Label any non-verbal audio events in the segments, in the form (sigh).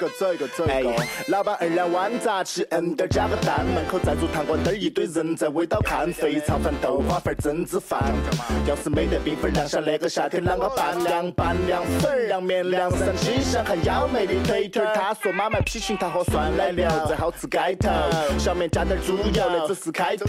个一个一个，老板二两碗杂吃？嗯，点加个蛋。门口在煮汤馆，那儿一堆人在围到看。肥肠饭、豆花饭、蒸子饭。要是没得冰粉凉，下那个夏天啷个办凉？拌凉粉、凉面、凉三鸡香，还要美的腿腿。他说妈卖皮裙，他喝酸奶牛，最好吃盖头。小面加点猪油，那只是开头。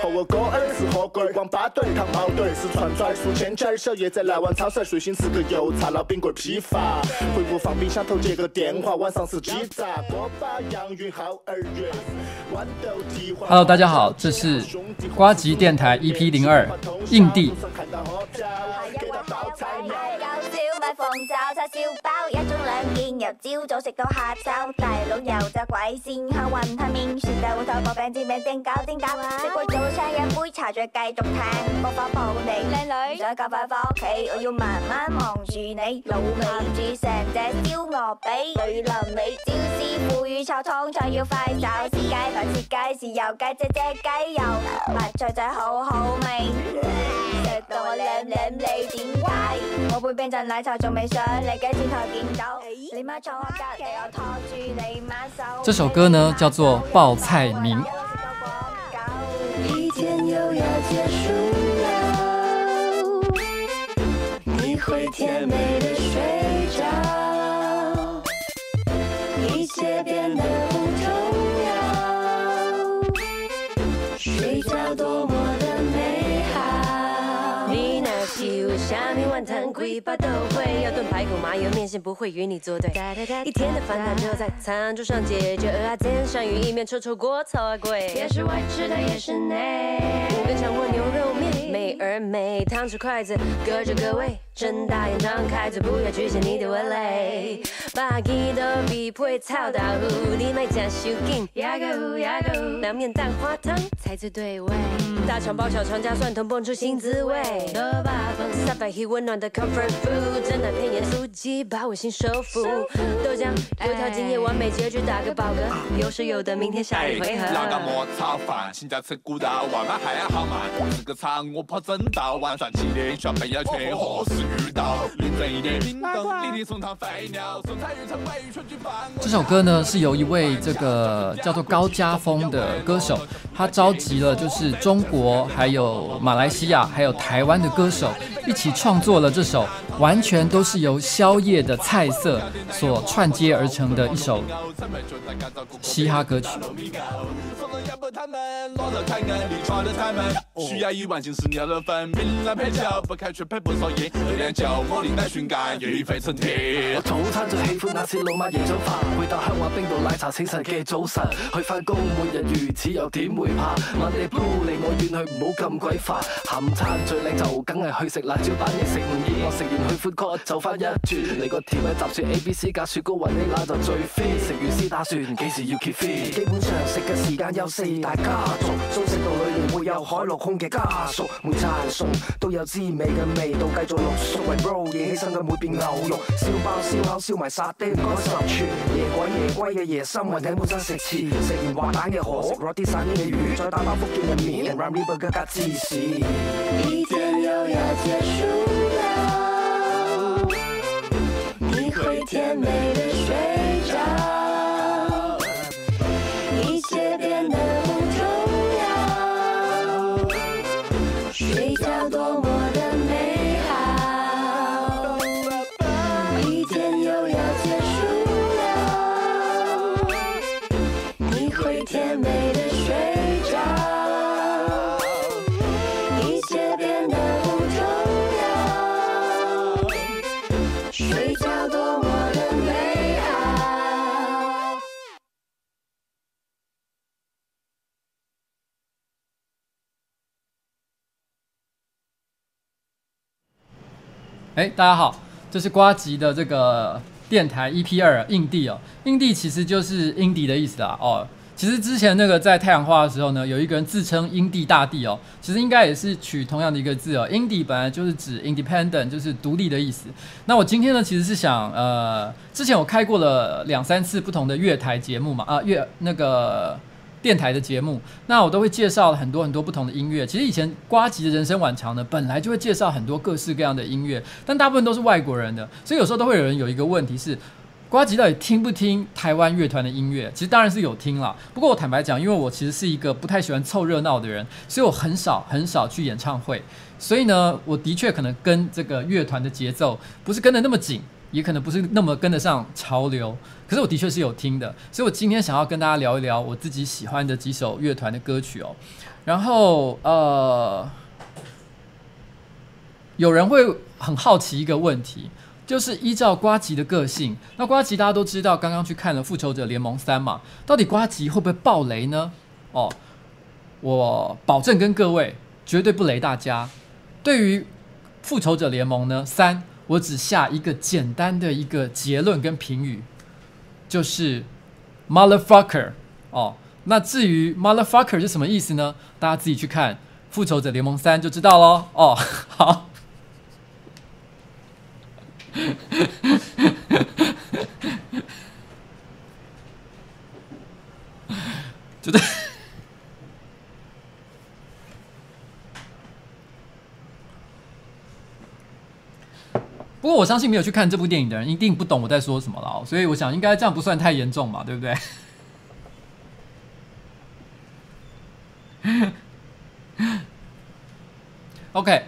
和我哥儿吃火锅，光巴顿汤毛墩，四串串数千圈。小叶在来往超市，随心吃个油茶，老冰棍批发。回屋放冰箱头接个电话。晚上是鸡杂锅巴，杨云浩二月。Hello，大家好，这是瓜吉电台 EP 零二，印地。买凤爪叉烧包，一盅两件，由朝早食到下昼。大佬油炸鬼线香云吞面，薯仔芋头薄饼煎饼蒸饺蒸饺。食过早餐饮杯茶再继续听，播放抱你靓女，想咁快翻屋企，我要慢慢望住你。老味煮成只烧鹅髀，对淋味椒丝腐乳炒通菜要快手，试鸡饭切鸡豉油鸡只只鸡油，白菜仔好好味，食到我舐舐你点解？我杯冰镇奶茶。这首歌呢叫做《报菜名》。一天又要结束了，你会甜美的睡着，一切变得不重要，睡觉多么那西屋下面晚餐鬼把都会。排骨麻油面线不会与你作对，一天的烦恼就在餐桌上解决。蚵仔煎、鳝鱼意面、臭臭锅、草啊贵，也是外吃的也是内。五根肠或牛肉面，美而美，汤匙筷子各就各位。睁大眼张开嘴，不要局限你的味蕾。把几道必配炒豆腐，你买加手紧，压个糊压个糊。凉面蛋花汤才最对味，大肠包小肠加蒜头蹦出新滋味。萝卜粉撒白气温暖的 comfort food，真奶片盐酥鸡把我心收服。豆浆油条今夜完美结局，打个饱嗝，有时有的明天下一回合。老干妈炒饭，请假吃骨头，外卖还要好慢，吃个长我跑整道，晚上七点小朋友去何时？这首歌呢，是由一位这个叫做高家峰的歌手，他召集了就是中国、还有马来西亚、还有台湾的歌手一起创作了这首，完全都是由宵夜的菜色所串接而成的一首嘻哈歌曲。我，早餐最喜欢那次老妈椰浆饭，回到乡下冰岛奶茶清晨嘅早晨。去翻工每日如此又点会怕？万里 blue 离我远去，唔好咁鬼烦。下午餐最靓就梗系去食辣椒版嘢，食唔厌我食完去 food court 走翻一转。嚟个甜品集串 A B C 加雪糕云呢拿就最 fit。食完先打算几时要 keep fit。基本上食嘅时间有四大家族，中式道里面会有海陆空嘅家属，每餐餸都有滋味嘅味道，继续录熟。为 bro 嘢起身嘅每变牛肉，烧包烧烤烧埋沙爹唔该十串，夜鬼夜龟嘅夜深云顶本身食翅，食完滑蛋嘅河，食落啲沙甸嘅鱼，再打包福建嘅面，Ram Burger 加芝士。一天又要结束你会哎，大家好，这是瓜吉的这个电台 EP 二印地哦，印地其实就是 indie 的意思啊哦。其实之前那个在太阳花的时候呢，有一个人自称“阴地大帝”哦，其实应该也是取同样的一个字哦。阴地本来就是指 independent，就是独立的意思。那我今天呢，其实是想呃，之前我开过了两三次不同的月台节目嘛，啊，月那个电台的节目，那我都会介绍很多很多不同的音乐。其实以前瓜吉的人生晚长呢，本来就会介绍很多各式各样的音乐，但大部分都是外国人的，所以有时候都会有人有一个问题是。瓜吉到底听不听台湾乐团的音乐？其实当然是有听啦。不过我坦白讲，因为我其实是一个不太喜欢凑热闹的人，所以我很少很少去演唱会。所以呢，我的确可能跟这个乐团的节奏不是跟得那么紧，也可能不是那么跟得上潮流。可是我的确是有听的。所以我今天想要跟大家聊一聊我自己喜欢的几首乐团的歌曲哦。然后呃，有人会很好奇一个问题。就是依照瓜吉的个性，那瓜吉大家都知道，刚刚去看了《复仇者联盟三》嘛，到底瓜吉会不会爆雷呢？哦，我保证跟各位绝对不雷大家。对于《复仇者联盟》呢三，我只下一个简单的一个结论跟评语，就是 motherfucker 哦。那至于 motherfucker 是什么意思呢？大家自己去看《复仇者联盟三》就知道喽。哦，好。觉得，不过我相信没有去看这部电影的人一定不懂我在说什么了，所以我想应该这样不算太严重嘛，对不对？(laughs) OK。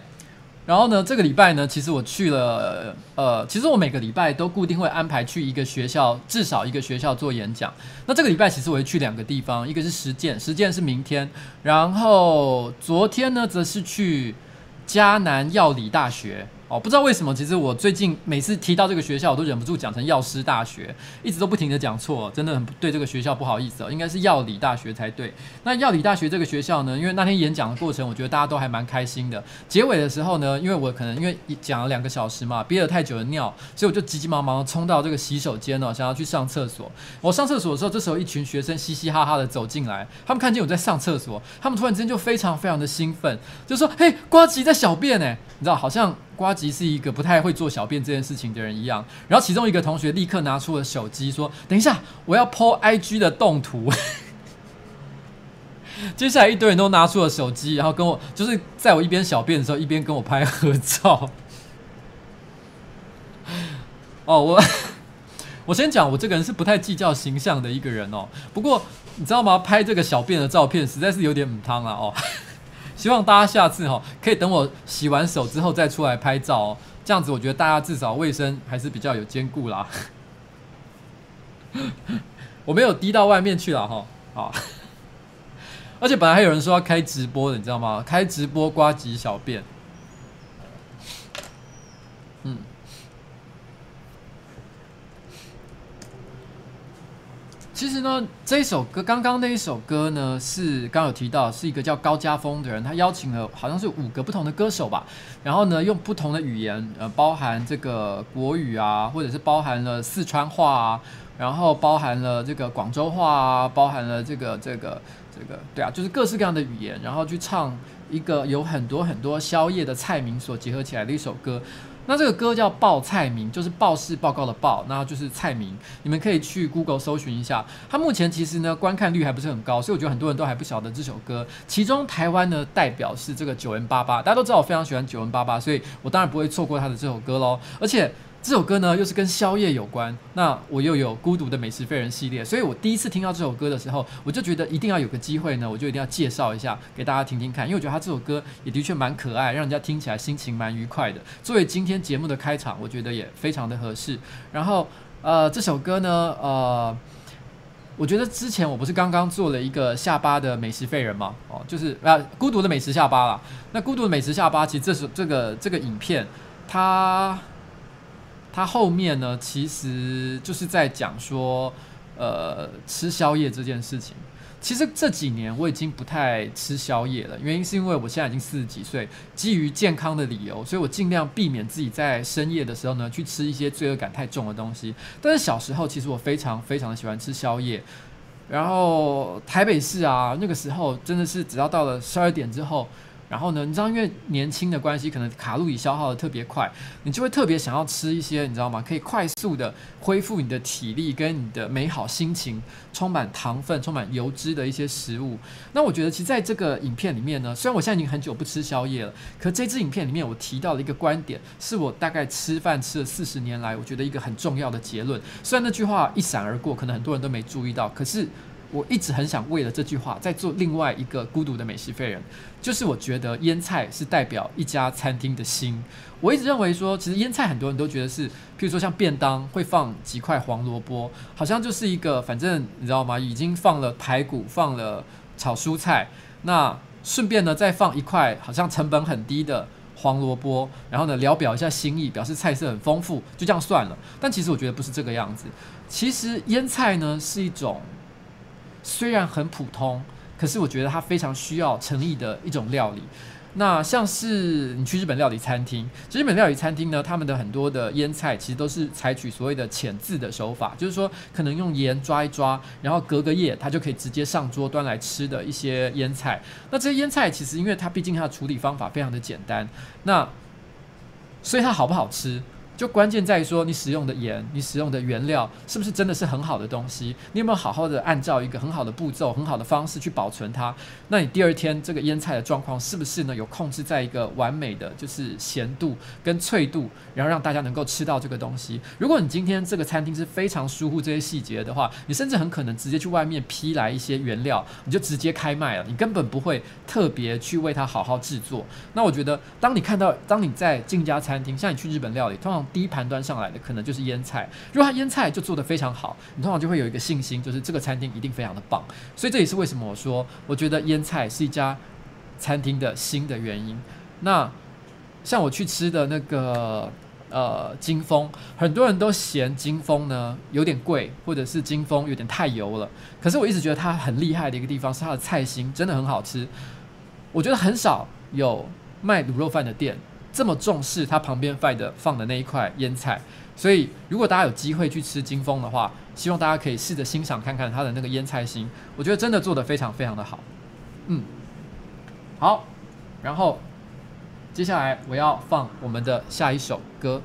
然后呢，这个礼拜呢，其实我去了，呃，其实我每个礼拜都固定会安排去一个学校，至少一个学校做演讲。那这个礼拜其实我会去两个地方，一个是实践，实践是明天，然后昨天呢，则是去嘉南药理大学。哦，不知道为什么，其实我最近每次提到这个学校，我都忍不住讲成药师大学，一直都不停的讲错，真的很对这个学校不好意思哦，应该是药理大学才对。那药理大学这个学校呢，因为那天演讲的过程，我觉得大家都还蛮开心的。结尾的时候呢，因为我可能因为讲了两个小时嘛，憋了太久的尿，所以我就急急忙忙冲到这个洗手间哦，想要去上厕所。我上厕所的时候，这时候一群学生嘻嘻哈哈的走进来，他们看见我在上厕所，他们突然之间就非常非常的兴奋，就说：“嘿，瓜吉在小便呢！”你知道，好像。瓜吉是一个不太会做小便这件事情的人一样，然后其中一个同学立刻拿出了手机说：“等一下，我要 po IG 的动图。(laughs) ”接下来一堆人都拿出了手机，然后跟我就是在我一边小便的时候，一边跟我拍合照。(laughs) 哦，我 (laughs) 我先讲，我这个人是不太计较形象的一个人哦。不过你知道吗？拍这个小便的照片实在是有点母汤啊哦。希望大家下次哈可以等我洗完手之后再出来拍照哦，这样子我觉得大家至少卫生还是比较有兼顾啦。(laughs) 我没有滴到外面去了哈，啊。(laughs) 而且本来还有人说要开直播的，你知道吗？开直播刮几小便，其实呢，这一首歌，刚刚那一首歌呢，是刚刚有提到，是一个叫高家峰的人，他邀请了好像是五个不同的歌手吧，然后呢，用不同的语言，呃，包含这个国语啊，或者是包含了四川话啊，然后包含了这个广州话啊，包含了这个这个这个，对啊，就是各式各样的语言，然后去唱一个有很多很多宵夜的菜名所结合起来的一首歌。那这个歌叫报菜名，就是报事报告的报，那就是菜名。你们可以去 Google 搜寻一下。它目前其实呢观看率还不是很高，所以我觉得很多人都还不晓得这首歌。其中台湾呢代表是这个九 N 八八大家都知道我非常喜欢九 N 八八所以我当然不会错过他的这首歌喽。而且。这首歌呢，又是跟宵夜有关。那我又有孤独的美食废人系列，所以我第一次听到这首歌的时候，我就觉得一定要有个机会呢，我就一定要介绍一下给大家听听看，因为我觉得他这首歌也的确蛮可爱，让人家听起来心情蛮愉快的。作为今天节目的开场，我觉得也非常的合适。然后，呃，这首歌呢，呃，我觉得之前我不是刚刚做了一个下巴的美食废人吗？哦，就是啊，孤独的美食下巴啦。那孤独的美食下巴，其实这是这个这个影片，它。他后面呢，其实就是在讲说，呃，吃宵夜这件事情。其实这几年我已经不太吃宵夜了，原因是因为我现在已经四十几岁，基于健康的理由，所以我尽量避免自己在深夜的时候呢去吃一些罪恶感太重的东西。但是小时候，其实我非常非常的喜欢吃宵夜。然后台北市啊，那个时候真的是只要到了十二点之后。然后呢，你知道，因为年轻的关系，可能卡路里消耗的特别快，你就会特别想要吃一些，你知道吗？可以快速的恢复你的体力跟你的美好心情，充满糖分、充满油脂的一些食物。那我觉得，其实在这个影片里面呢，虽然我现在已经很久不吃宵夜了，可这支影片里面我提到了一个观点，是我大概吃饭吃了四十年来，我觉得一个很重要的结论。虽然那句话一闪而过，可能很多人都没注意到，可是。我一直很想为了这句话再做另外一个孤独的美食废人，就是我觉得腌菜是代表一家餐厅的心。我一直认为说，其实腌菜很多人都觉得是，譬如说像便当会放几块黄萝卜，好像就是一个反正你知道吗？已经放了排骨，放了炒蔬菜，那顺便呢再放一块好像成本很低的黄萝卜，然后呢聊表一下心意，表示菜色很丰富，就这样算了。但其实我觉得不是这个样子，其实腌菜呢是一种。虽然很普通，可是我觉得它非常需要诚意的一种料理。那像是你去日本料理餐厅，日本料理餐厅呢，他们的很多的腌菜其实都是采取所谓的浅渍的手法，就是说可能用盐抓一抓，然后隔个夜，它就可以直接上桌端来吃的一些腌菜。那这些腌菜其实因为它毕竟它的处理方法非常的简单，那所以它好不好吃？就关键在于说，你使用的盐，你使用的原料是不是真的是很好的东西？你有没有好好的按照一个很好的步骤、很好的方式去保存它？那你第二天这个腌菜的状况是不是呢？有控制在一个完美的就是咸度跟脆度，然后让大家能够吃到这个东西。如果你今天这个餐厅是非常疏忽这些细节的话，你甚至很可能直接去外面批来一些原料，你就直接开卖了，你根本不会特别去为它好好制作。那我觉得，当你看到，当你在进一家餐厅，像你去日本料理，通常第一盘端上来的可能就是腌菜，如果它腌菜就做得非常好，你通常就会有一个信心，就是这个餐厅一定非常的棒。所以这也是为什么我说，我觉得腌菜是一家餐厅的新的原因。那像我去吃的那个呃金峰，很多人都嫌金峰呢有点贵，或者是金峰有点太油了。可是我一直觉得它很厉害的一个地方是它的菜心真的很好吃。我觉得很少有卖卤肉饭的店。这么重视它旁边放的放的那一块腌菜，所以如果大家有机会去吃金峰的话，希望大家可以试着欣赏看看它的那个腌菜心，我觉得真的做的非常非常的好。嗯，好，然后接下来我要放我们的下一首歌。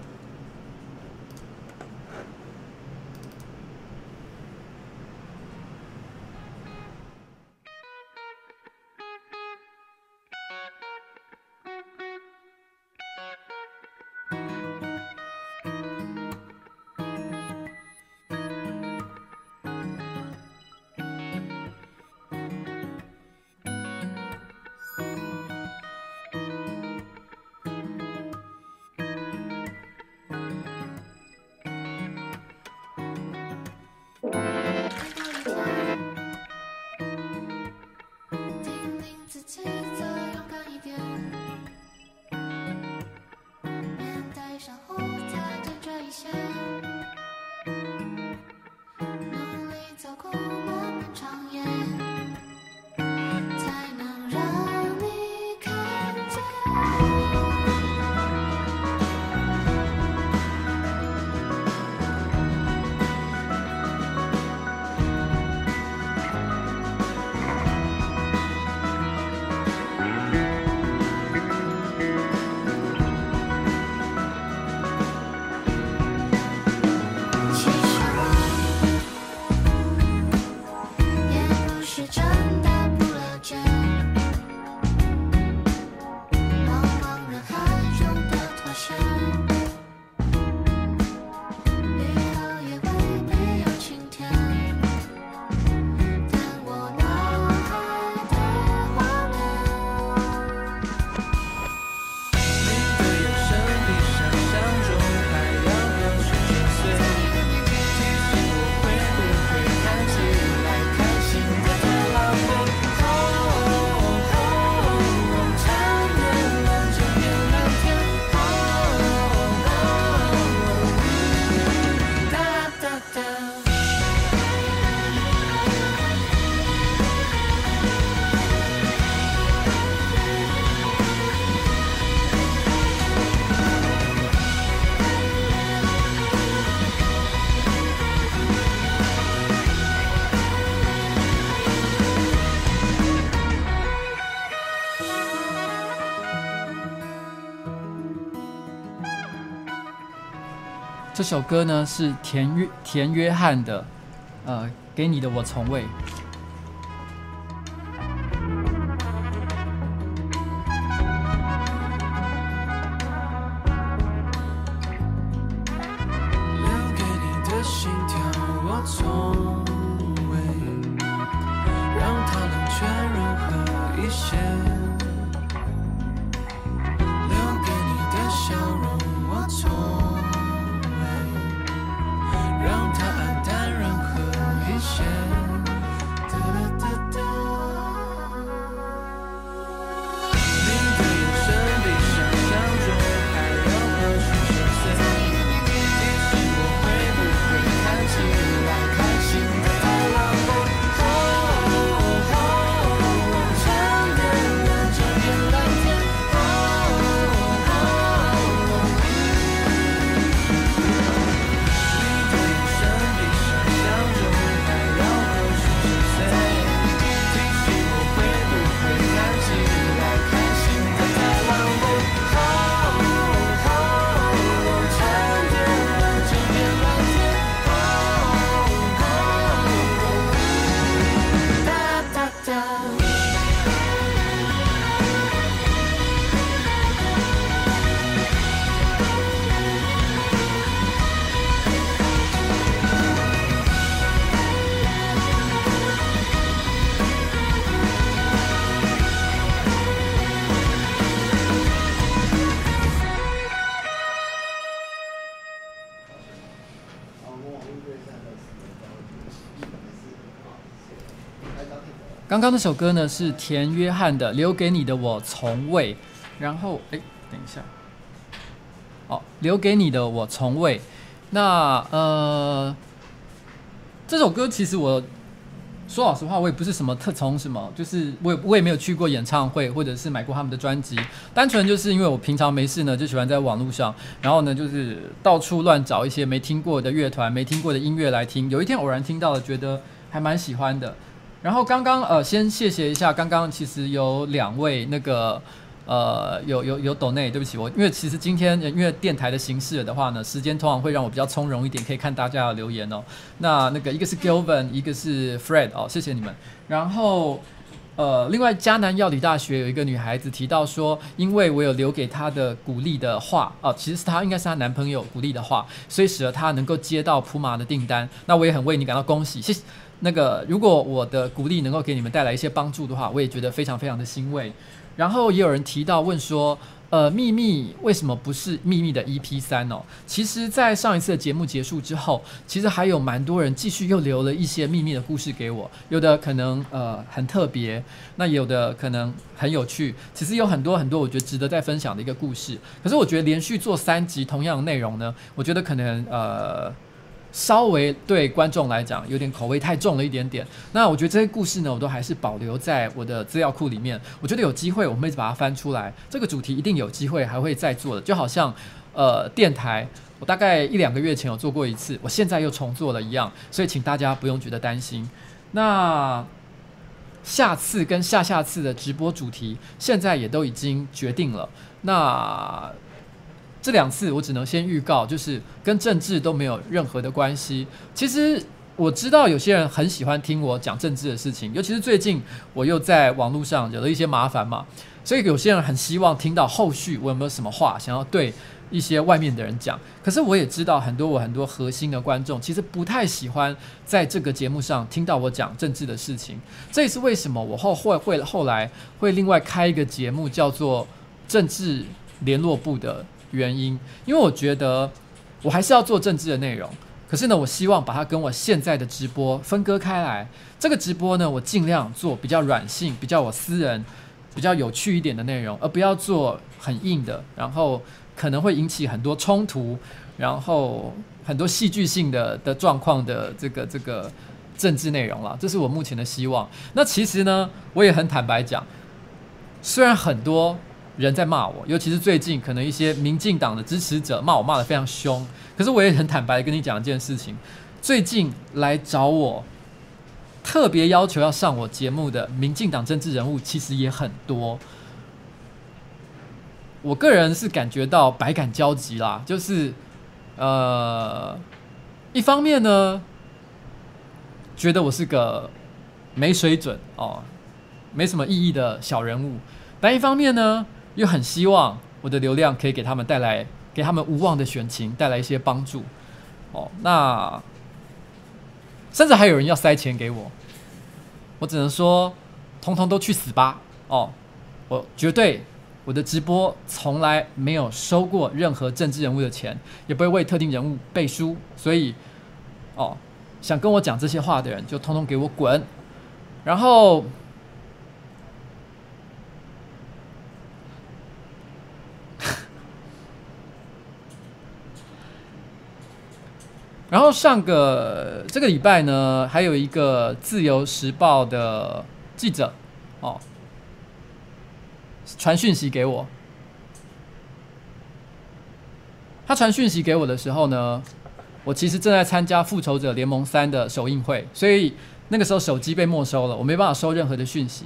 这首歌呢是田约田约翰的，呃，给你的我从未。刚刚那首歌呢是田约翰的《留给你的我从未》，然后哎，等一下，哦，留给你的我从未。那呃，这首歌其实我说老实话，我也不是什么特从什么，就是我也我也没有去过演唱会，或者是买过他们的专辑，单纯就是因为我平常没事呢，就喜欢在网络上，然后呢就是到处乱找一些没听过的乐团、没听过的音乐来听。有一天偶然听到了，觉得还蛮喜欢的。然后刚刚呃，先谢谢一下，刚刚其实有两位那个呃，有有有抖内，对不起我，因为其实今天因为电台的形式的话呢，时间通常会让我比较从容一点，可以看大家的留言哦。那那个一个是 Gilvan，一个是 Fred 哦，谢谢你们。然后呃，另外迦南药理大学有一个女孩子提到说，因为我有留给她的鼓励的话哦，其实是她应该是她男朋友鼓励的话，所以使得她能够接到普马的订单。那我也很为你感到恭喜，谢谢。那个，如果我的鼓励能够给你们带来一些帮助的话，我也觉得非常非常的欣慰。然后也有人提到问说，呃，秘密为什么不是秘密的 EP 三哦？其实，在上一次的节目结束之后，其实还有蛮多人继续又留了一些秘密的故事给我，有的可能呃很特别，那有的可能很有趣。其实有很多很多我觉得值得再分享的一个故事。可是我觉得连续做三集同样的内容呢，我觉得可能呃。稍微对观众来讲有点口味太重了一点点。那我觉得这些故事呢，我都还是保留在我的资料库里面。我觉得有机会我们会把它翻出来。这个主题一定有机会还会再做的。就好像呃电台，我大概一两个月前有做过一次，我现在又重做了一样。所以请大家不用觉得担心。那下次跟下下次的直播主题，现在也都已经决定了。那。这两次我只能先预告，就是跟政治都没有任何的关系。其实我知道有些人很喜欢听我讲政治的事情，尤其是最近我又在网络上惹了一些麻烦嘛，所以有些人很希望听到后续我有没有什么话想要对一些外面的人讲。可是我也知道很多我很多核心的观众其实不太喜欢在这个节目上听到我讲政治的事情。这也是为什么我后会会后来会另外开一个节目叫做政治联络部的。原因，因为我觉得我还是要做政治的内容，可是呢，我希望把它跟我现在的直播分割开来。这个直播呢，我尽量做比较软性、比较我私人、比较有趣一点的内容，而不要做很硬的，然后可能会引起很多冲突，然后很多戏剧性的的状况的这个这个政治内容了。这是我目前的希望。那其实呢，我也很坦白讲，虽然很多。人在骂我，尤其是最近可能一些民进党的支持者骂我骂得非常凶，可是我也很坦白跟你讲一件事情，最近来找我，特别要求要上我节目的民进党政治人物其实也很多，我个人是感觉到百感交集啦，就是呃，一方面呢，觉得我是个没水准哦，没什么意义的小人物；但一方面呢，又很希望我的流量可以给他们带来，给他们无望的选情带来一些帮助。哦，那甚至还有人要塞钱给我，我只能说，通通都去死吧！哦，我绝对。我的直播从来没有收过任何政治人物的钱，也不会为特定人物背书，所以，哦，想跟我讲这些话的人就通通给我滚。然后，然后上个这个礼拜呢，还有一个自由时报的记者，哦。传讯息给我，他传讯息给我的时候呢，我其实正在参加《复仇者联盟三》的首映会，所以那个时候手机被没收了，我没办法收任何的讯息。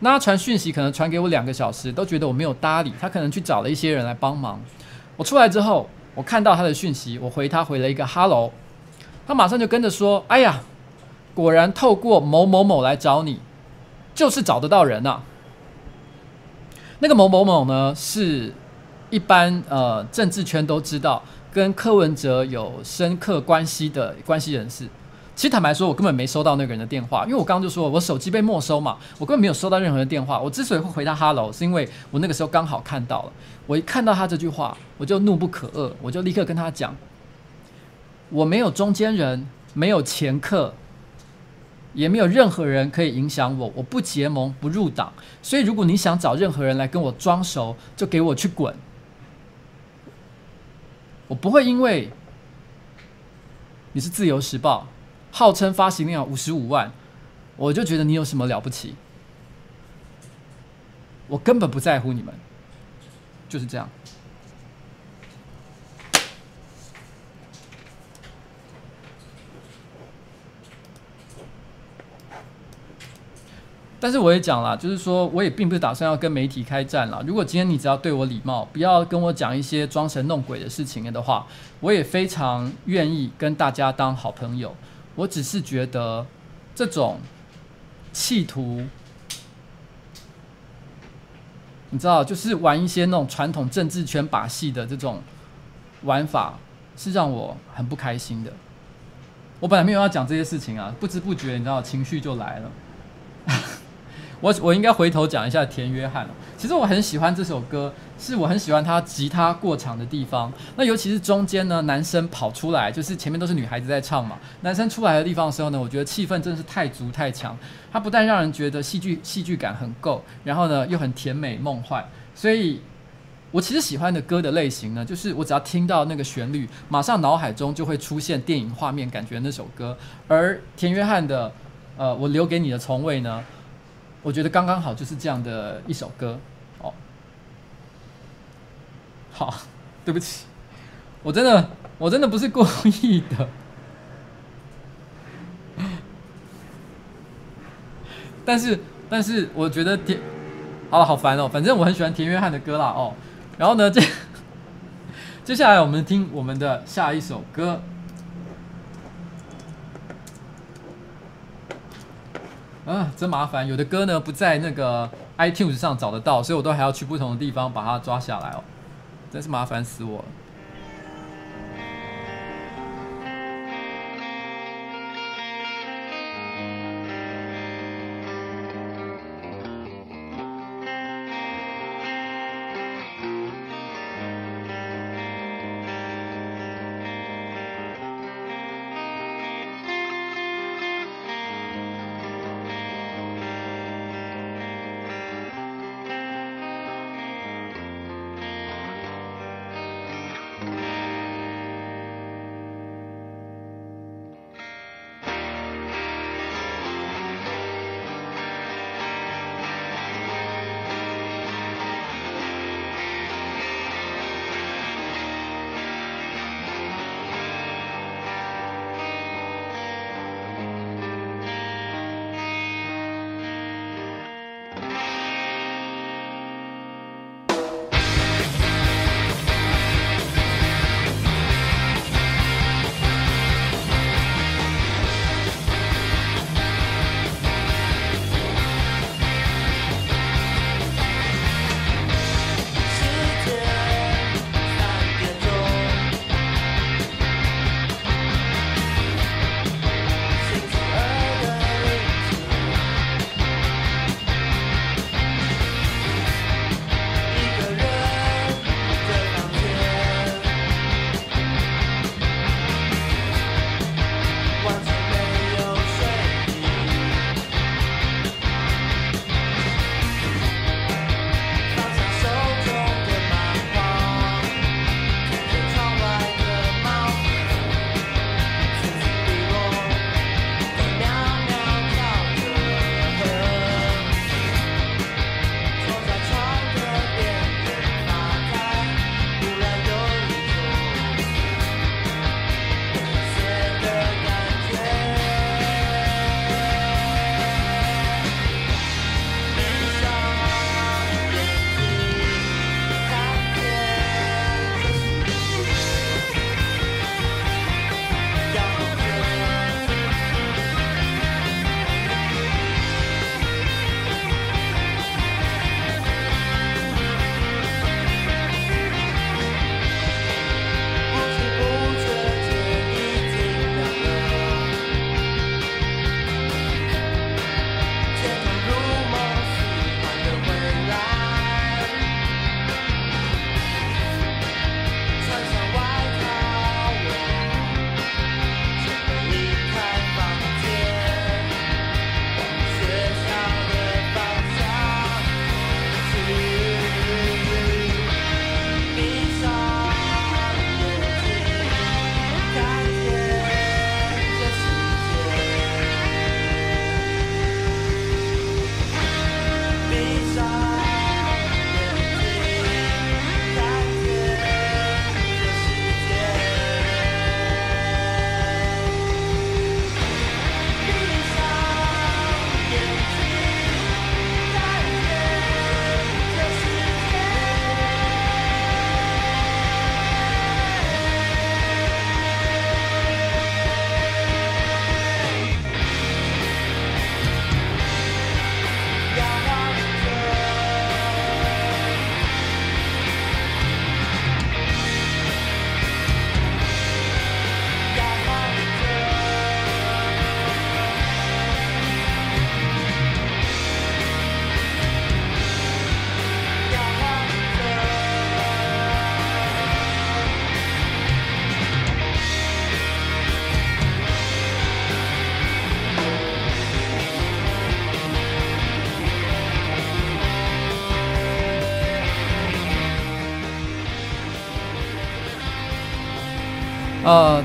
那他传讯息可能传给我两个小时，都觉得我没有搭理，他可能去找了一些人来帮忙。我出来之后，我看到他的讯息，我回他回了一个 “hello”，他马上就跟着说：“哎呀，果然透过某某某来找你，就是找得到人呐、啊。”那个某某某呢，是一般呃政治圈都知道跟柯文哲有深刻关系的关系人士。其实坦白说，我根本没收到那个人的电话，因为我刚刚就说我手机被没收嘛，我根本没有收到任何的电话。我之所以会回他 “hello”，是因为我那个时候刚好看到了。我一看到他这句话，我就怒不可遏，我就立刻跟他讲：我没有中间人，没有前客。也没有任何人可以影响我，我不结盟，不入党，所以如果你想找任何人来跟我装熟，就给我去滚。我不会因为你是自由时报，号称发行量五十五万，我就觉得你有什么了不起。我根本不在乎你们，就是这样。但是我也讲了，就是说我也并不是打算要跟媒体开战了。如果今天你只要对我礼貌，不要跟我讲一些装神弄鬼的事情的话，我也非常愿意跟大家当好朋友。我只是觉得这种企图，你知道，就是玩一些那种传统政治圈把戏的这种玩法，是让我很不开心的。我本来没有要讲这些事情啊，不知不觉你知道情绪就来了。我我应该回头讲一下田约翰。其实我很喜欢这首歌，是我很喜欢他吉他过场的地方。那尤其是中间呢，男生跑出来，就是前面都是女孩子在唱嘛。男生出来的地方的时候呢，我觉得气氛真的是太足太强。他不但让人觉得戏剧戏剧感很够，然后呢又很甜美梦幻。所以，我其实喜欢的歌的类型呢，就是我只要听到那个旋律，马上脑海中就会出现电影画面感觉那首歌。而田约翰的，呃，我留给你的从未呢。我觉得刚刚好就是这样的一首歌，哦，好，(laughs) 对不起，我真的我真的不是故意的，(laughs) 但是但是我觉得田，好了，好烦哦，反正我很喜欢田约翰的歌啦，哦，然后呢，这 (laughs) 接下来我们听我们的下一首歌。啊，真麻烦！有的歌呢不在那个 iTunes 上找得到，所以我都还要去不同的地方把它抓下来哦，真是麻烦死我了。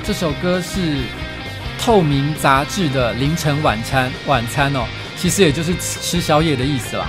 这首歌是透明杂志的凌晨晚餐，晚餐哦，其实也就是吃宵夜的意思啦。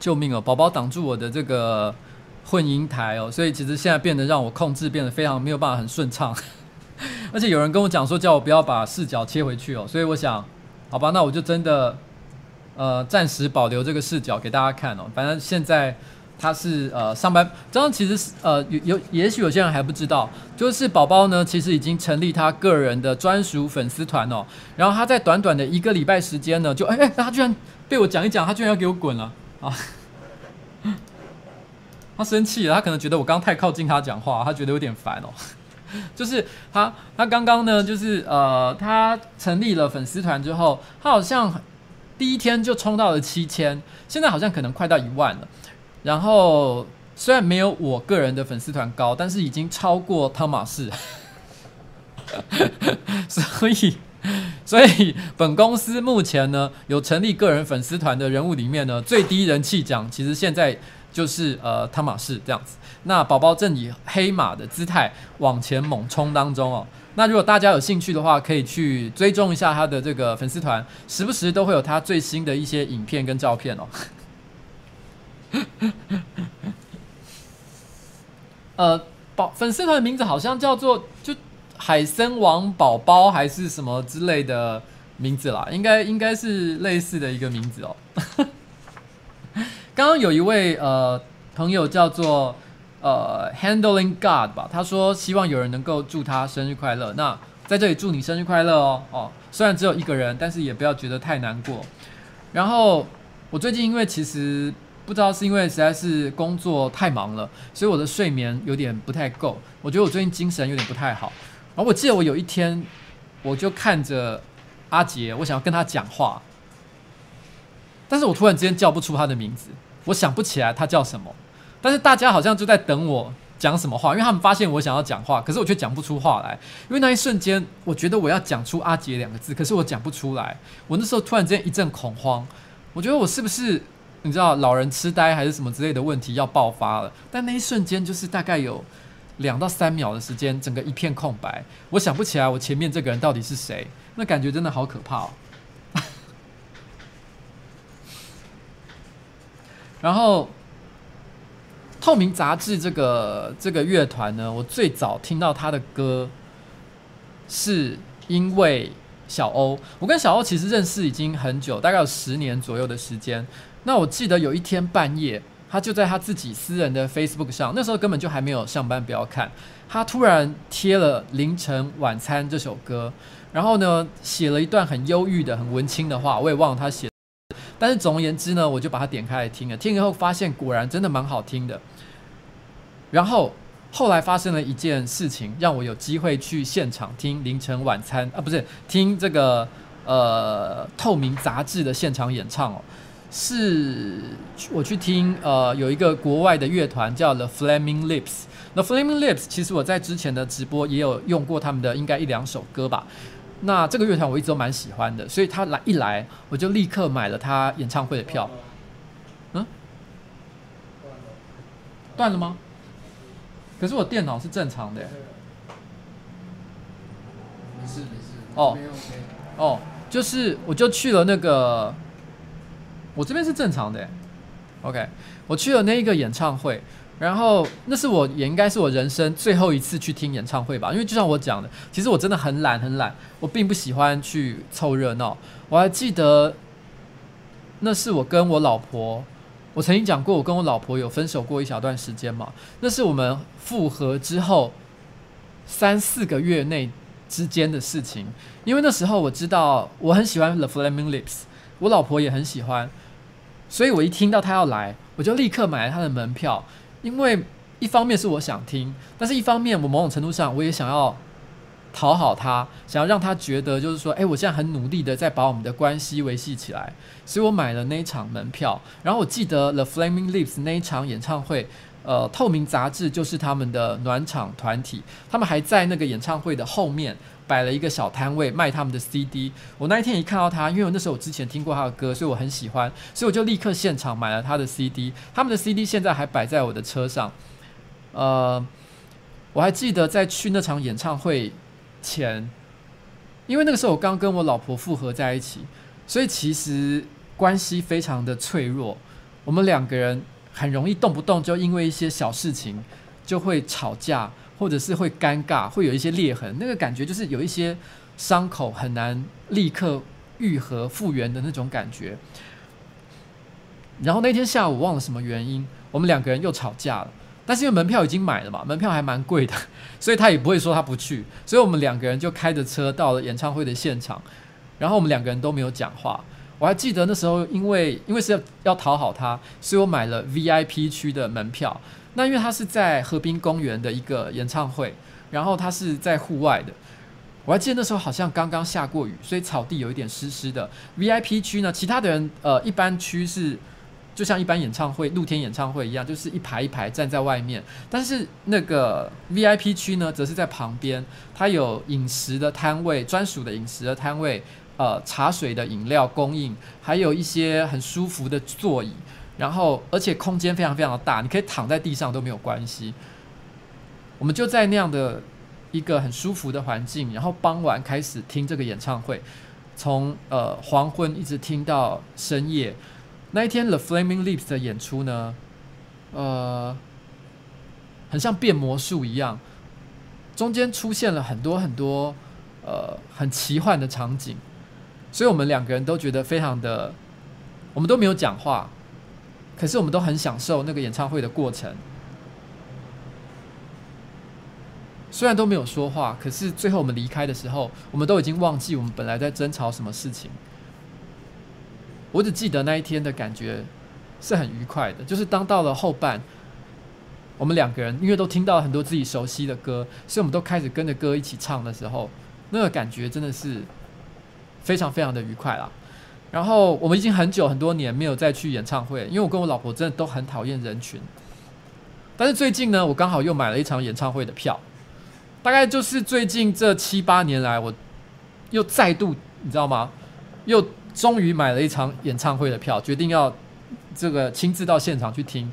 救命哦！宝宝挡住我的这个混音台哦，所以其实现在变得让我控制变得非常没有办法很顺畅，(laughs) 而且有人跟我讲说叫我不要把视角切回去哦，所以我想，好吧，那我就真的呃暂时保留这个视角给大家看哦。反正现在他是呃上班，这样其实呃有有，也许有些人还不知道，就是宝宝呢其实已经成立他个人的专属粉丝团哦，然后他在短短的一个礼拜时间呢，就哎哎，他居然被我讲一讲，他居然要给我滚了。啊，(laughs) 他生气了，他可能觉得我刚刚太靠近他讲话，他觉得有点烦哦。(laughs) 就是他，他刚刚呢，就是呃，他成立了粉丝团之后，他好像第一天就冲到了七千，现在好像可能快到一万了。然后虽然没有我个人的粉丝团高，但是已经超过汤马士，(laughs) 所以。(laughs) 所以，本公司目前呢，有成立个人粉丝团的人物里面呢，(laughs) 最低人气奖其实现在就是呃汤玛士这样子。那宝宝正以黑马的姿态往前猛冲当中哦。那如果大家有兴趣的话，可以去追踪一下他的这个粉丝团，时不时都会有他最新的一些影片跟照片哦。(laughs) 呃，宝粉丝团的名字好像叫做就。海参王宝宝还是什么之类的名字啦，应该应该是类似的一个名字哦。(laughs) 刚刚有一位呃朋友叫做呃 Handling God 吧，他说希望有人能够祝他生日快乐。那在这里祝你生日快乐哦哦，虽然只有一个人，但是也不要觉得太难过。然后我最近因为其实不知道是因为实在是工作太忙了，所以我的睡眠有点不太够。我觉得我最近精神有点不太好。然后我记得我有一天，我就看着阿杰，我想要跟他讲话，但是我突然之间叫不出他的名字，我想不起来他叫什么，但是大家好像就在等我讲什么话，因为他们发现我想要讲话，可是我却讲不出话来，因为那一瞬间，我觉得我要讲出阿杰两个字，可是我讲不出来，我那时候突然之间一阵恐慌，我觉得我是不是你知道老人痴呆还是什么之类的问题要爆发了，但那一瞬间就是大概有。两到三秒的时间，整个一片空白，我想不起来我前面这个人到底是谁，那感觉真的好可怕哦。(laughs) 然后，透明杂志这个这个乐团呢，我最早听到他的歌，是因为小欧。我跟小欧其实认识已经很久，大概有十年左右的时间。那我记得有一天半夜。他就在他自己私人的 Facebook 上，那时候根本就还没有上班，不要看。他突然贴了《凌晨晚餐》这首歌，然后呢，写了一段很忧郁的、很文青的话，我也忘了他写。但是总而言之呢，我就把它点开来听了，听了以后发现果然真的蛮好听的。然后后来发生了一件事情，让我有机会去现场听《凌晨晚餐》啊，不是听这个呃透明杂志的现场演唱哦。是我去听，呃，有一个国外的乐团叫 The Flaming Lips。The Flaming Lips 其实我在之前的直播也有用过他们的应该一两首歌吧。那这个乐团我一直都蛮喜欢的，所以他来一来，我就立刻买了他演唱会的票。嗯？断了吗？可是我电脑是正常的。没事没事。哦哦，就是我就去了那个。我这边是正常的，OK。我去了那一个演唱会，然后那是我也应该是我人生最后一次去听演唱会吧。因为就像我讲的，其实我真的很懒很懒，我并不喜欢去凑热闹。我还记得那是我跟我老婆，我曾经讲过，我跟我老婆有分手过一小段时间嘛。那是我们复合之后三四个月内之间的事情，因为那时候我知道我很喜欢 The Flaming Lips，我老婆也很喜欢，所以我一听到他要来，我就立刻买了他的门票。因为一方面是我想听，但是一方面我某种程度上我也想要讨好他，想要让他觉得就是说，哎，我现在很努力的在把我们的关系维系起来，所以我买了那一场门票。然后我记得 The Flaming Lips 那一场演唱会。呃，透明杂志就是他们的暖场团体，他们还在那个演唱会的后面摆了一个小摊位卖他们的 CD。我那一天一看到他，因为我那时候我之前听过他的歌，所以我很喜欢，所以我就立刻现场买了他的 CD。他们的 CD 现在还摆在我的车上。呃，我还记得在去那场演唱会前，因为那个时候我刚跟我老婆复合在一起，所以其实关系非常的脆弱。我们两个人。很容易动不动就因为一些小事情就会吵架，或者是会尴尬，会有一些裂痕。那个感觉就是有一些伤口很难立刻愈合复原的那种感觉。然后那天下午忘了什么原因，我们两个人又吵架了。但是因为门票已经买了嘛，门票还蛮贵的，所以他也不会说他不去。所以我们两个人就开着车到了演唱会的现场，然后我们两个人都没有讲话。我还记得那时候，因为因为是要要讨好他，所以我买了 VIP 区的门票。那因为他是在河滨公园的一个演唱会，然后他是在户外的。我还记得那时候好像刚刚下过雨，所以草地有一点湿湿的。VIP 区呢，其他的人呃，一般区是就像一般演唱会、露天演唱会一样，就是一排一排站在外面。但是那个 VIP 区呢，则是在旁边，它有饮食的摊位，专属的饮食的摊位。呃，茶水的饮料供应，还有一些很舒服的座椅，然后而且空间非常非常的大，你可以躺在地上都没有关系。我们就在那样的一个很舒服的环境，然后傍晚开始听这个演唱会，从呃黄昏一直听到深夜。那一天 The Flaming Lips 的演出呢，呃，很像变魔术一样，中间出现了很多很多呃很奇幻的场景。所以我们两个人都觉得非常的，我们都没有讲话，可是我们都很享受那个演唱会的过程。虽然都没有说话，可是最后我们离开的时候，我们都已经忘记我们本来在争吵什么事情。我只记得那一天的感觉是很愉快的，就是当到了后半，我们两个人因为都听到了很多自己熟悉的歌，所以我们都开始跟着歌一起唱的时候，那个感觉真的是。非常非常的愉快啦，然后我们已经很久很多年没有再去演唱会，因为我跟我老婆真的都很讨厌人群。但是最近呢，我刚好又买了一场演唱会的票，大概就是最近这七八年来，我又再度你知道吗？又终于买了一场演唱会的票，决定要这个亲自到现场去听。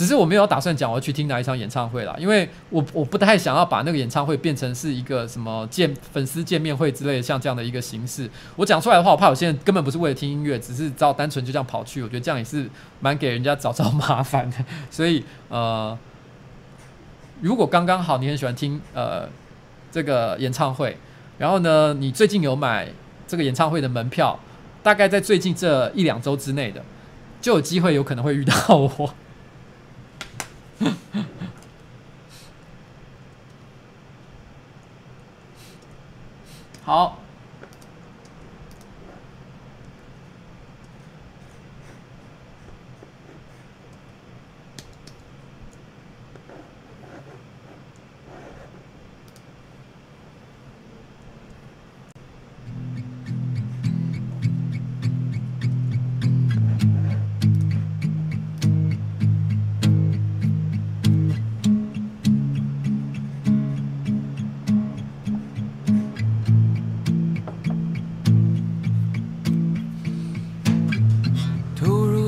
只是我没有打算讲我要去听哪一场演唱会啦，因为我我不太想要把那个演唱会变成是一个什么见粉丝见面会之类的，像这样的一个形式。我讲出来的话，我怕有些人根本不是为了听音乐，只是照单纯就这样跑去。我觉得这样也是蛮给人家找找麻烦的。(laughs) 所以呃，如果刚刚好你很喜欢听呃这个演唱会，然后呢你最近有买这个演唱会的门票，大概在最近这一两周之内的，就有机会有可能会遇到我。好。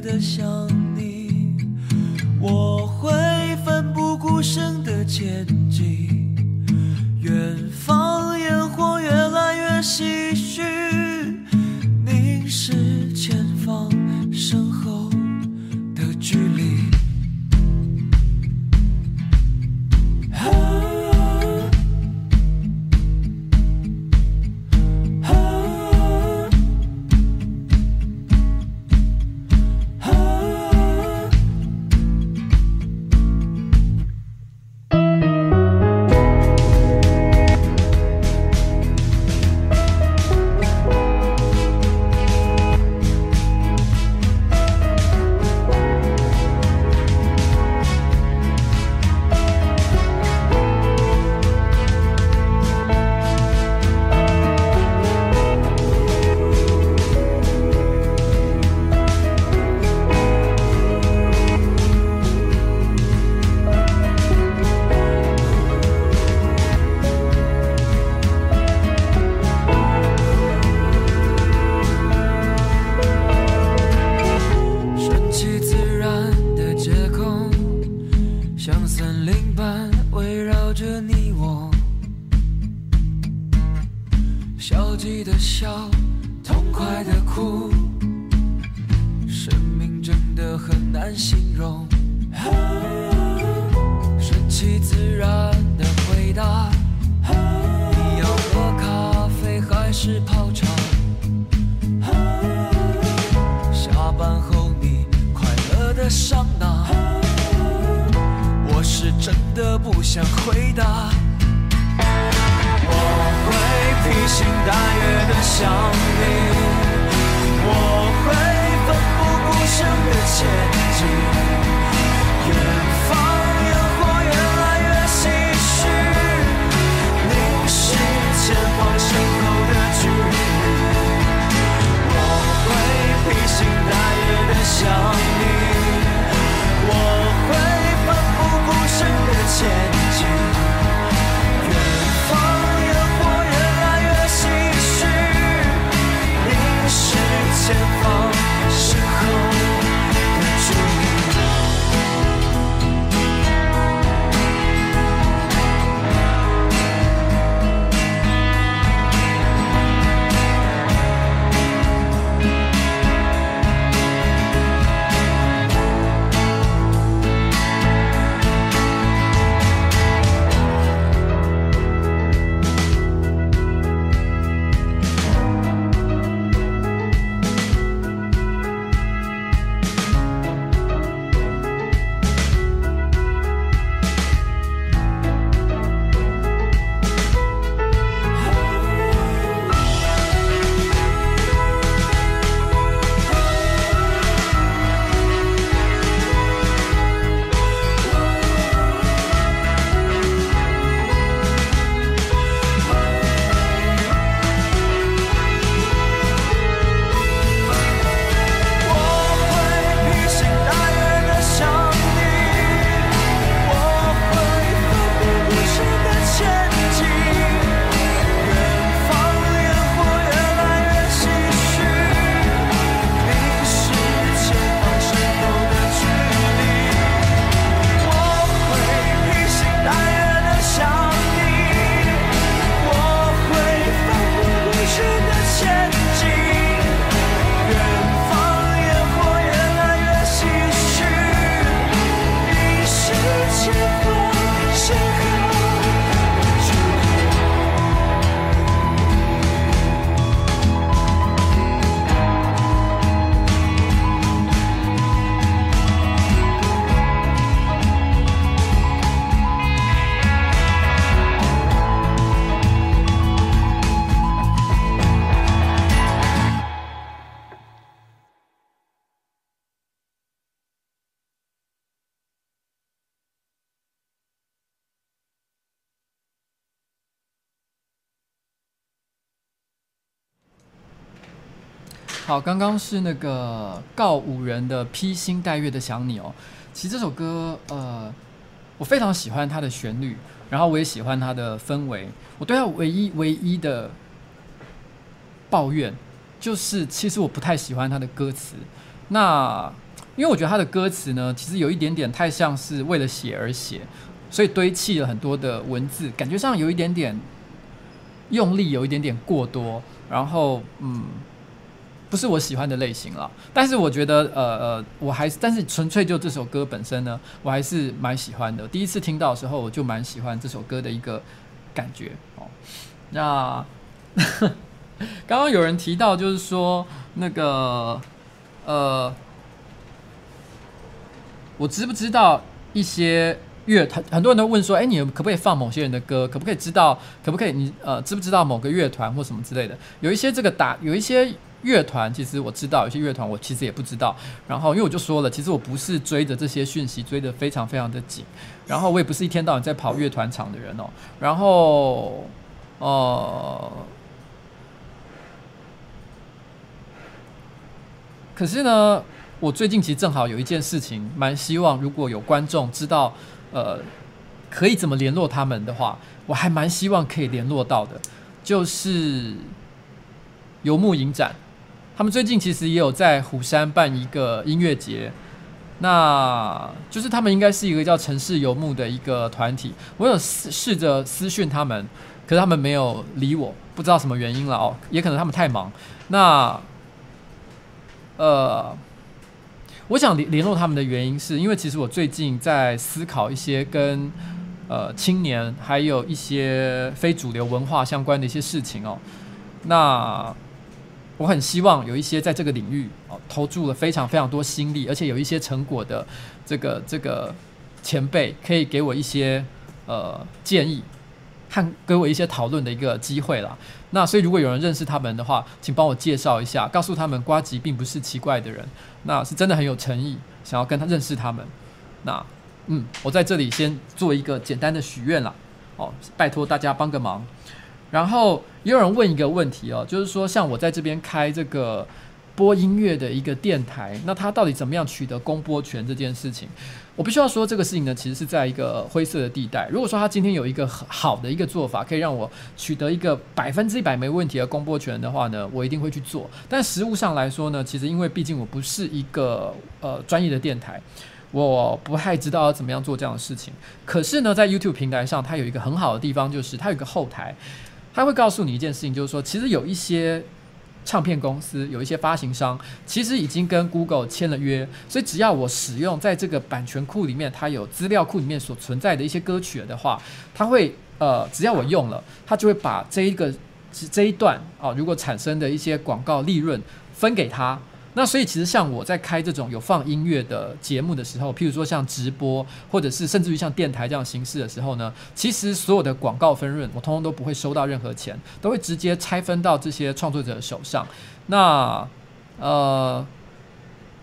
的想你，我会奋不顾身的前进。远方烟火越来越唏嘘，刚刚是那个告五人的披星戴月的想你哦。其实这首歌，呃，我非常喜欢它的旋律，然后我也喜欢它的氛围。我对它唯一唯一的抱怨，就是其实我不太喜欢它的歌词。那因为我觉得它的歌词呢，其实有一点点太像是为了写而写，所以堆砌了很多的文字，感觉上有一点点用力，有一点点过多。然后，嗯。不是我喜欢的类型了，但是我觉得，呃呃，我还是，但是纯粹就这首歌本身呢，我还是蛮喜欢的。第一次听到的时候，我就蛮喜欢这首歌的一个感觉哦。那 (laughs) 刚刚有人提到，就是说那个，呃，我知不知道一些乐团？很多人都问说，哎，你可不可以放某些人的歌？可不可以知道？可不可以你呃，知不知道某个乐团或什么之类的？有一些这个打，有一些。乐团其实我知道，有些乐团我其实也不知道。然后因为我就说了，其实我不是追着这些讯息追得非常非常的紧。然后我也不是一天到晚在跑乐团场的人哦。然后，呃，可是呢，我最近其实正好有一件事情，蛮希望如果有观众知道，呃，可以怎么联络他们的话，我还蛮希望可以联络到的，就是游牧影展。他们最近其实也有在虎山办一个音乐节，那就是他们应该是一个叫城市游牧的一个团体。我有试试着私讯他们，可是他们没有理我，不知道什么原因了哦，也可能他们太忙。那呃，我想联联络他们的原因是因为其实我最近在思考一些跟呃青年还有一些非主流文化相关的一些事情哦，那。我很希望有一些在这个领域哦投注了非常非常多心力，而且有一些成果的这个这个前辈，可以给我一些呃建议和给我一些讨论的一个机会啦。那所以如果有人认识他们的话，请帮我介绍一下，告诉他们瓜吉并不是奇怪的人，那是真的很有诚意，想要跟他认识他们。那嗯，我在这里先做一个简单的许愿啦，哦，拜托大家帮个忙。然后也有人问一个问题哦，就是说像我在这边开这个播音乐的一个电台，那它到底怎么样取得公播权这件事情？我必须要说这个事情呢，其实是在一个灰色的地带。如果说他今天有一个很好的一个做法，可以让我取得一个百分之一百没问题的公播权的话呢，我一定会去做。但实务上来说呢，其实因为毕竟我不是一个呃专业的电台，我不太知道要怎么样做这样的事情。可是呢，在 YouTube 平台上，它有一个很好的地方，就是它有一个后台。他会告诉你一件事情，就是说，其实有一些唱片公司，有一些发行商，其实已经跟 Google 签了约，所以只要我使用在这个版权库里面，它有资料库里面所存在的一些歌曲的话，它会呃，只要我用了，它就会把这一个这一段啊，如果产生的一些广告利润分给他。那所以其实像我在开这种有放音乐的节目的时候，譬如说像直播，或者是甚至于像电台这样形式的时候呢，其实所有的广告分润我通通都不会收到任何钱，都会直接拆分到这些创作者的手上。那呃，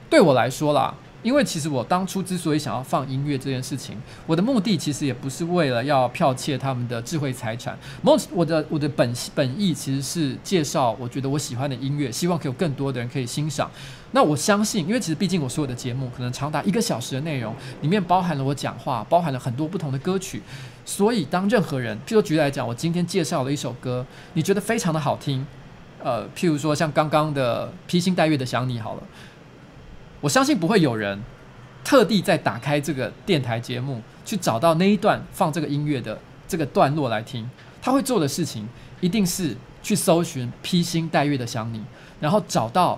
对我来说啦。因为其实我当初之所以想要放音乐这件事情，我的目的其实也不是为了要剽窃他们的智慧财产。某我的我的本本意其实是介绍我觉得我喜欢的音乐，希望可以有更多的人可以欣赏。那我相信，因为其实毕竟我所有的节目可能长达一个小时的内容，里面包含了我讲话，包含了很多不同的歌曲。所以当任何人，譬如举例来讲，我今天介绍了一首歌，你觉得非常的好听，呃，譬如说像刚刚的披星戴月的想你好了。我相信不会有人特地在打开这个电台节目去找到那一段放这个音乐的这个段落来听。他会做的事情一定是去搜寻“披星戴月的想你”，然后找到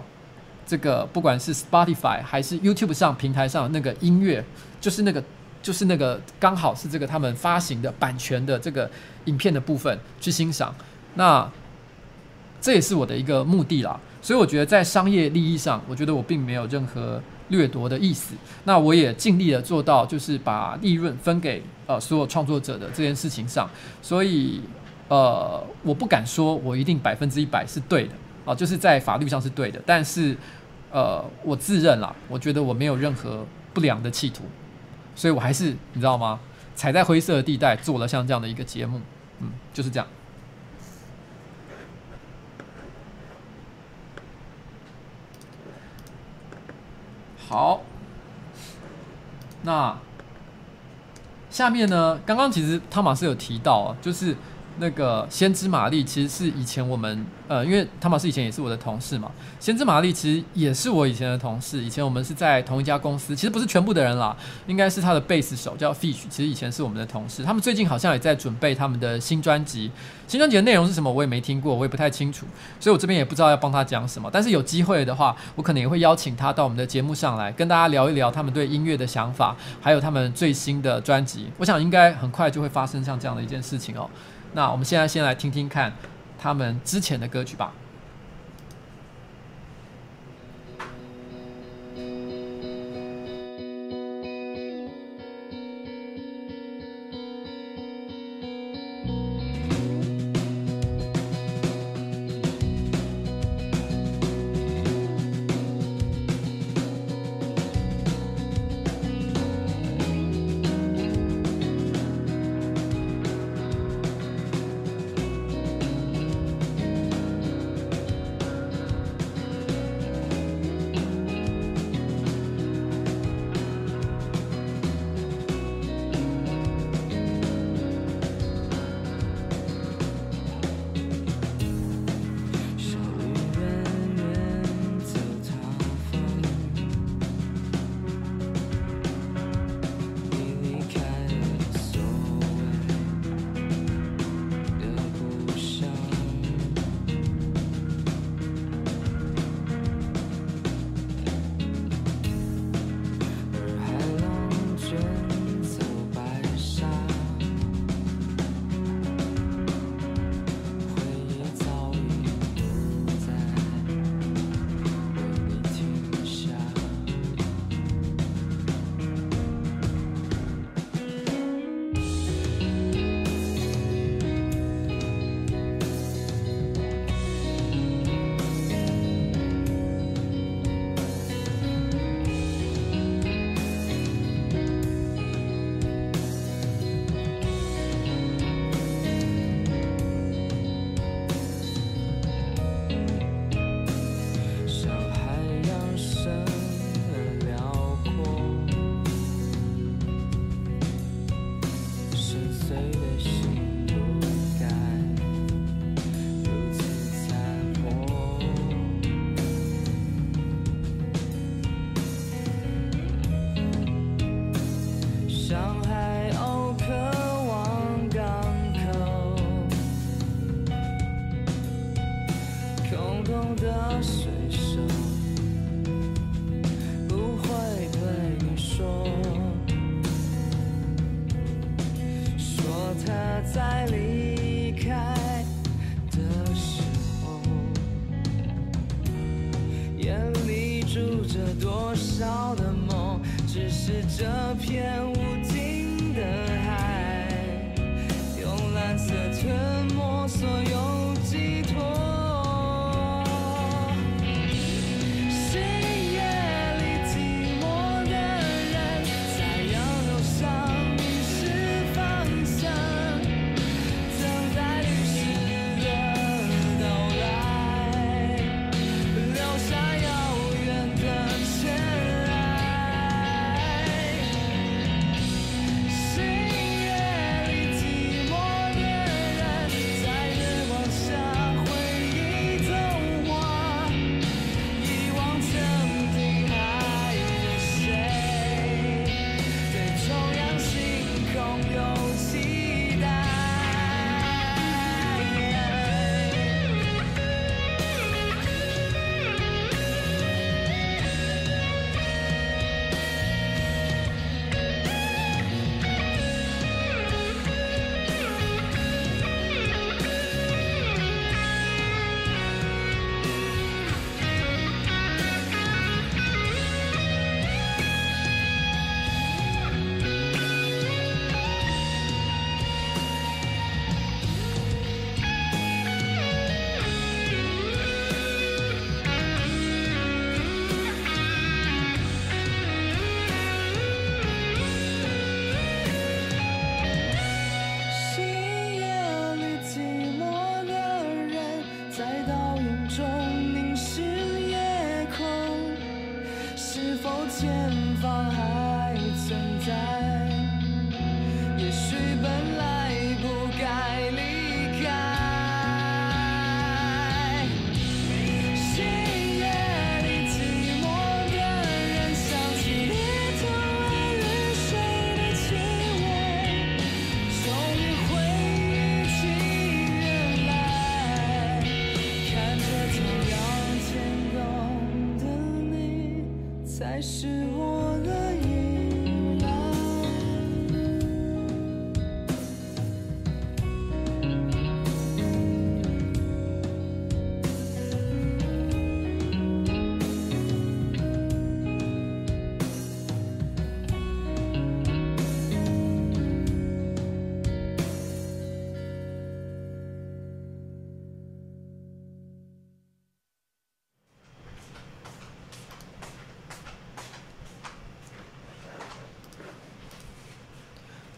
这个不管是 Spotify 还是 YouTube 上平台上那个音乐，就是那个就是那个刚好是这个他们发行的版权的这个影片的部分去欣赏。那这也是我的一个目的啦。所以我觉得在商业利益上，我觉得我并没有任何掠夺的意思。那我也尽力的做到，就是把利润分给呃所有创作者的这件事情上。所以呃，我不敢说我一定百分之一百是对的啊、就是在法律上是对的。但是呃，我自认啦，我觉得我没有任何不良的企图，所以我还是你知道吗？踩在灰色地带做了像这样的一个节目，嗯，就是这样。好，那下面呢？刚刚其实汤马斯有提到啊，就是。那个先知玛丽其实是以前我们呃，因为汤马斯以前也是我的同事嘛。先知玛丽其实也是我以前的同事，以前我们是在同一家公司。其实不是全部的人啦，应该是他的贝斯手叫 Fish，其实以前是我们的同事。他们最近好像也在准备他们的新专辑，新专辑的内容是什么我也没听过，我也不太清楚，所以我这边也不知道要帮他讲什么。但是有机会的话，我可能也会邀请他到我们的节目上来，跟大家聊一聊他们对音乐的想法，还有他们最新的专辑。我想应该很快就会发生像这样的一件事情哦。那我们现在先来听听看他们之前的歌曲吧。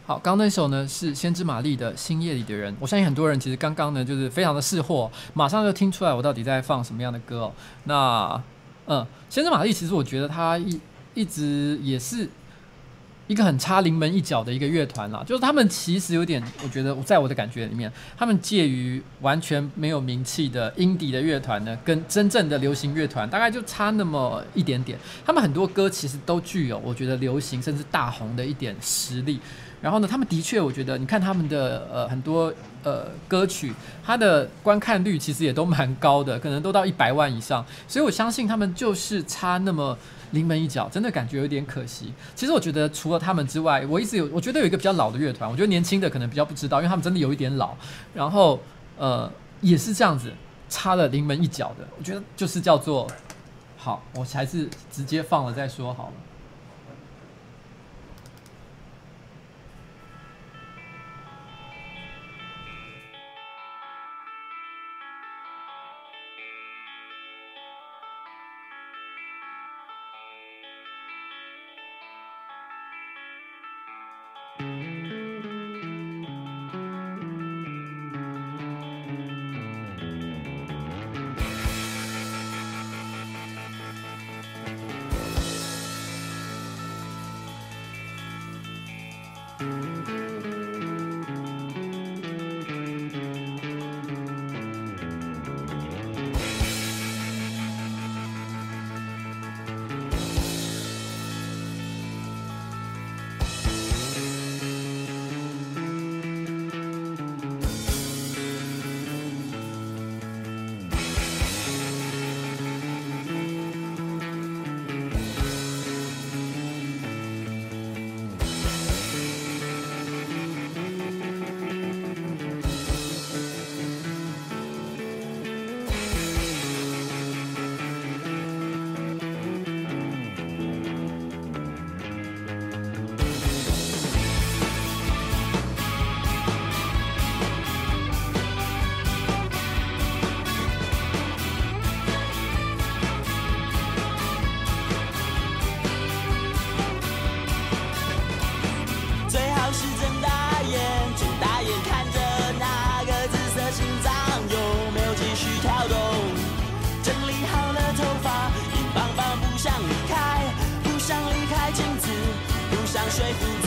好，刚刚那首呢是先知玛丽的《星夜里的人》，我相信很多人其实刚刚呢就是非常的识货，马上就听出来我到底在放什么样的歌哦。那，嗯，先知玛丽其实我觉得他一一直也是一个很差临门一脚的一个乐团啦，就是他们其实有点，我觉得在我的感觉里面，他们介于完全没有名气的英迪的乐团呢，跟真正的流行乐团大概就差那么一点点。他们很多歌其实都具有我觉得流行甚至大红的一点实力。然后呢，他们的确，我觉得你看他们的呃很多呃歌曲，它的观看率其实也都蛮高的，可能都到一百万以上。所以我相信他们就是差那么临门一脚，真的感觉有点可惜。其实我觉得除了他们之外，我一直有我觉得有一个比较老的乐团，我觉得年轻的可能比较不知道，因为他们真的有一点老。然后呃也是这样子，差了临门一脚的。我觉得就是叫做好，我还是直接放了再说好了。喜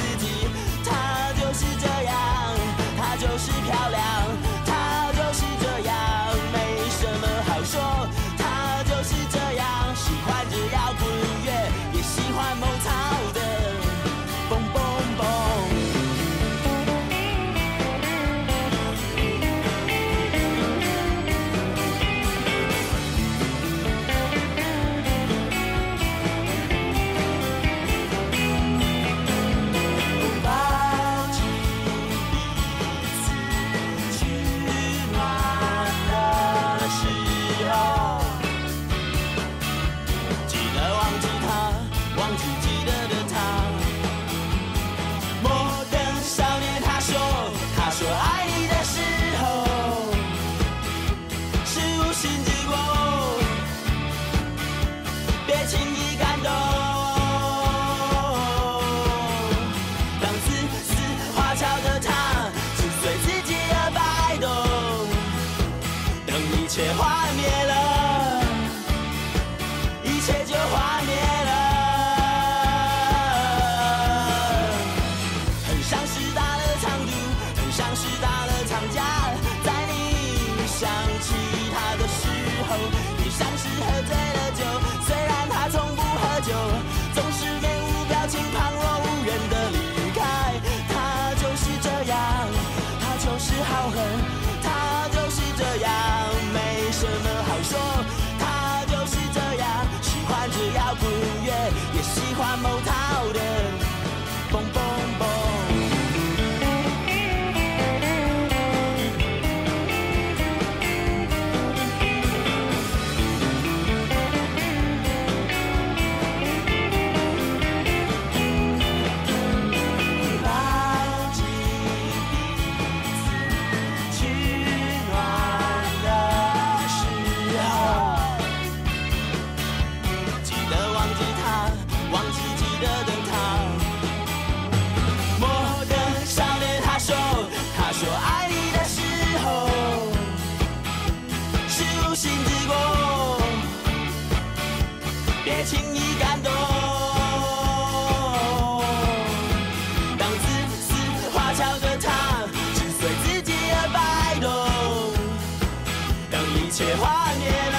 别幻灭了，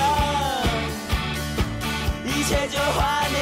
一切就幻灭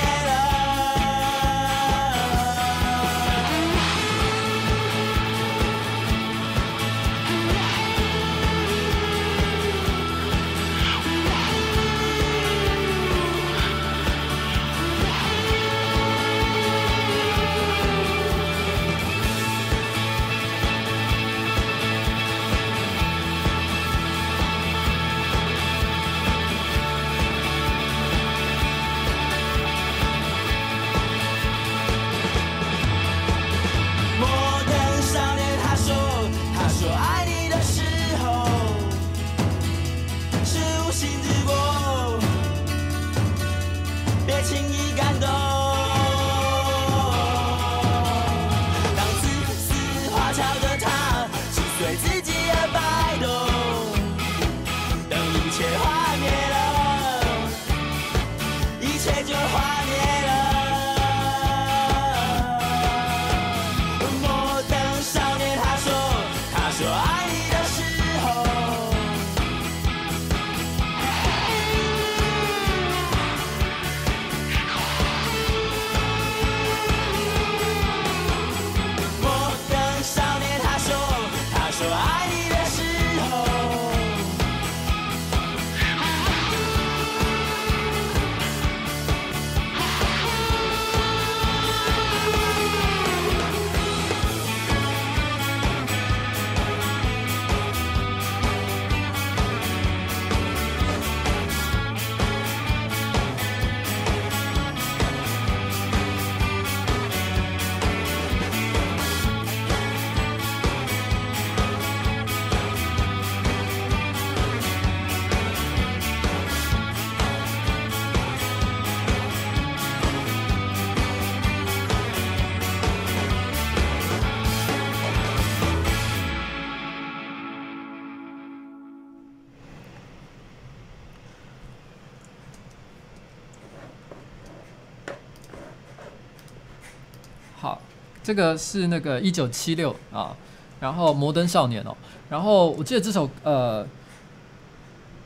这个是那个一九七六啊，然后摩登少年哦，然后我记得这首呃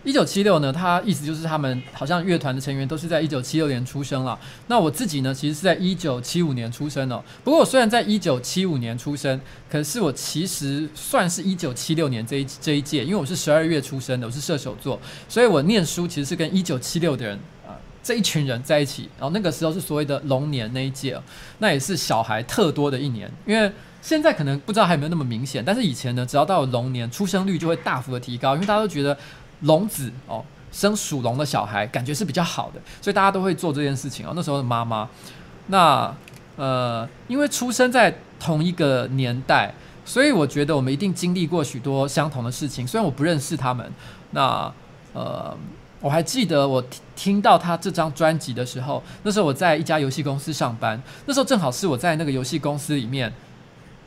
一九七六呢，它意思就是他们好像乐团的成员都是在一九七六年出生了。那我自己呢，其实是在一九七五年出生哦。不过我虽然在一九七五年出生，可是我其实算是一九七六年这一这一届，因为我是十二月出生的，我是射手座，所以我念书其实是跟一九七六的人。这一群人在一起，然后那个时候是所谓的龙年那一届，那也是小孩特多的一年。因为现在可能不知道还有没有那么明显，但是以前呢，只要到了龙年，出生率就会大幅的提高，因为大家都觉得龙子哦，生属龙的小孩感觉是比较好的，所以大家都会做这件事情哦。那时候的妈妈，那呃，因为出生在同一个年代，所以我觉得我们一定经历过许多相同的事情。虽然我不认识他们，那呃。我还记得我听到他这张专辑的时候，那时候我在一家游戏公司上班，那时候正好是我在那个游戏公司里面，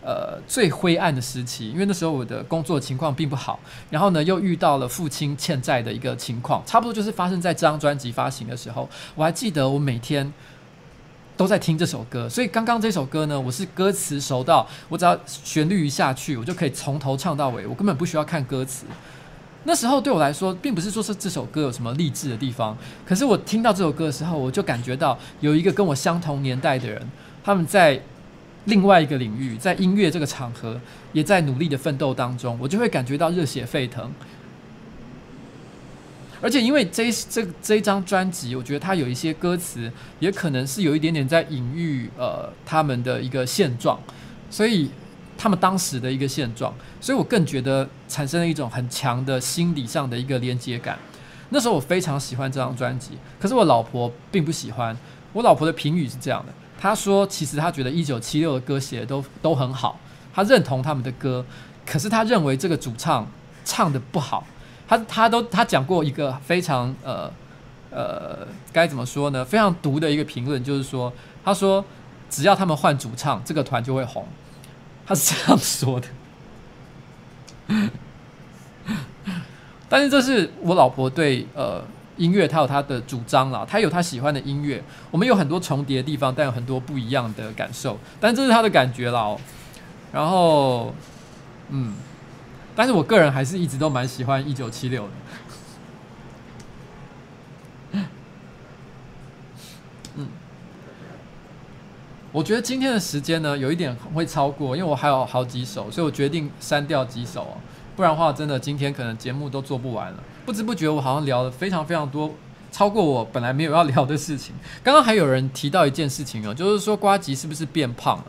呃，最灰暗的时期，因为那时候我的工作情况并不好，然后呢又遇到了父亲欠债的一个情况，差不多就是发生在这张专辑发行的时候。我还记得我每天都在听这首歌，所以刚刚这首歌呢，我是歌词熟到我只要旋律一下去，我就可以从头唱到尾，我根本不需要看歌词。那时候对我来说，并不是说是这首歌有什么励志的地方，可是我听到这首歌的时候，我就感觉到有一个跟我相同年代的人，他们在另外一个领域，在音乐这个场合，也在努力的奋斗当中，我就会感觉到热血沸腾。而且因为这这这一张专辑，我觉得它有一些歌词，也可能是有一点点在隐喻呃他们的一个现状，所以。他们当时的一个现状，所以我更觉得产生了一种很强的心理上的一个连接感。那时候我非常喜欢这张专辑，可是我老婆并不喜欢。我老婆的评语是这样的：她说，其实她觉得一九七六的歌写的都都很好，她认同他们的歌，可是她认为这个主唱唱的不好。她她都她讲过一个非常呃呃该怎么说呢？非常毒的一个评论，就是说，她说只要他们换主唱，这个团就会红。他是这样说的，(laughs) 但是这是我老婆对呃音乐，她有她的主张啦，她有她喜欢的音乐，我们有很多重叠的地方，但有很多不一样的感受，但这是她的感觉啦喔。然后，嗯，但是我个人还是一直都蛮喜欢一九七六的。我觉得今天的时间呢，有一点会超过，因为我还有好几首，所以我决定删掉几首哦，不然的话，真的今天可能节目都做不完了。不知不觉，我好像聊了非常非常多，超过我本来没有要聊的事情。刚刚还有人提到一件事情哦，就是说瓜吉是不是变胖了？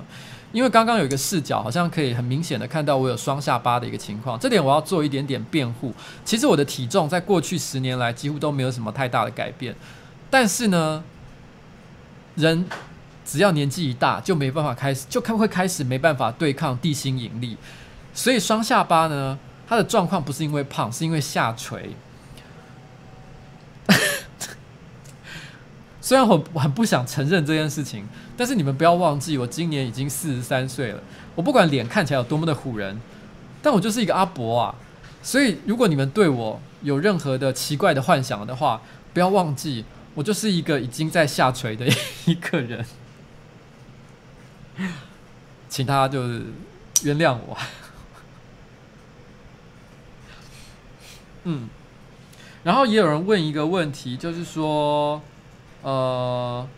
因为刚刚有一个视角，好像可以很明显的看到我有双下巴的一个情况，这点我要做一点点辩护。其实我的体重在过去十年来几乎都没有什么太大的改变，但是呢，人。只要年纪一大，就没办法开始，就开会开始没办法对抗地心引力，所以双下巴呢，它的状况不是因为胖，是因为下垂。(laughs) 虽然我很不想承认这件事情，但是你们不要忘记，我今年已经四十三岁了。我不管脸看起来有多么的唬人，但我就是一个阿伯啊。所以如果你们对我有任何的奇怪的幻想的话，不要忘记，我就是一个已经在下垂的一个人。请他就是原谅我。(laughs) 嗯，然后也有人问一个问题，就是说，呃，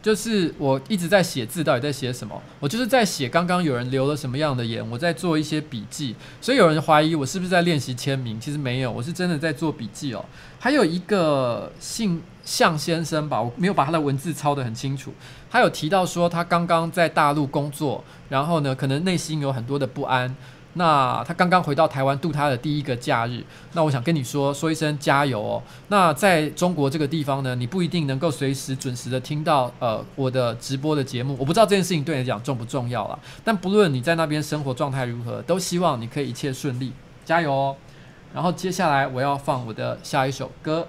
就是我一直在写字，到底在写什么？我就是在写刚刚有人留了什么样的言，我在做一些笔记。所以有人怀疑我是不是在练习签名，其实没有，我是真的在做笔记哦。还有一个姓向先生吧，我没有把他的文字抄得很清楚。他有提到说，他刚刚在大陆工作，然后呢，可能内心有很多的不安。那他刚刚回到台湾度他的第一个假日。那我想跟你说，说一声加油哦。那在中国这个地方呢，你不一定能够随时准时的听到呃我的直播的节目。我不知道这件事情对你来讲重不重要啦。但不论你在那边生活状态如何，都希望你可以一切顺利，加油哦。然后接下来我要放我的下一首歌。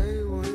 给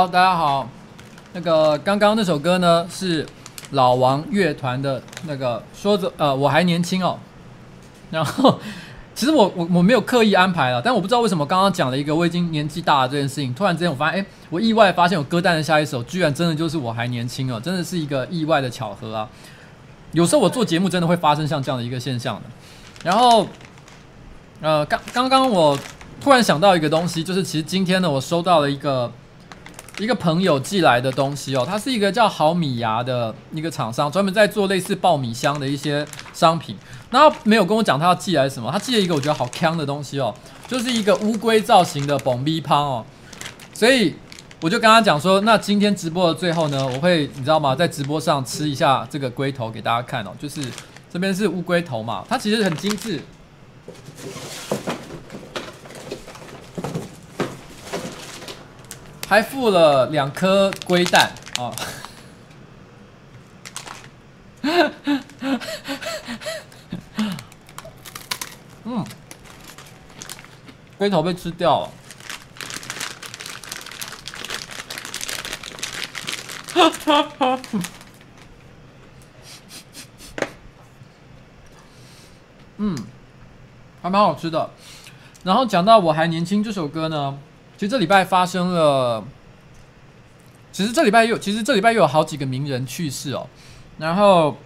好，大家好。那个刚刚那首歌呢，是老王乐团的那个说着呃我还年轻哦。然后其实我我我没有刻意安排了，但我不知道为什么刚刚讲了一个我已经年纪大了这件事情，突然之间我发现，哎，我意外发现我歌单的下一首居然真的就是我还年轻哦，真的是一个意外的巧合啊。有时候我做节目真的会发生像这样的一个现象的。然后呃刚刚刚我突然想到一个东西，就是其实今天呢我收到了一个。一个朋友寄来的东西哦，它是一个叫好米芽的一个厂商，专门在做类似爆米香的一些商品。那他没有跟我讲他要寄来什么，他寄了一个我觉得好锵的东西哦，就是一个乌龟造型的爆米香哦。所以我就跟他讲说，那今天直播的最后呢，我会你知道吗，在直播上吃一下这个龟头给大家看哦，就是这边是乌龟头嘛，它其实很精致。还附了两颗龟蛋啊！(laughs) 嗯，龟头被吃掉了。(laughs) 嗯，还蛮好吃的。然后讲到我还年轻这首歌呢。其实这礼拜发生了，其实这礼拜又其实这礼拜又有好几个名人去世哦。然后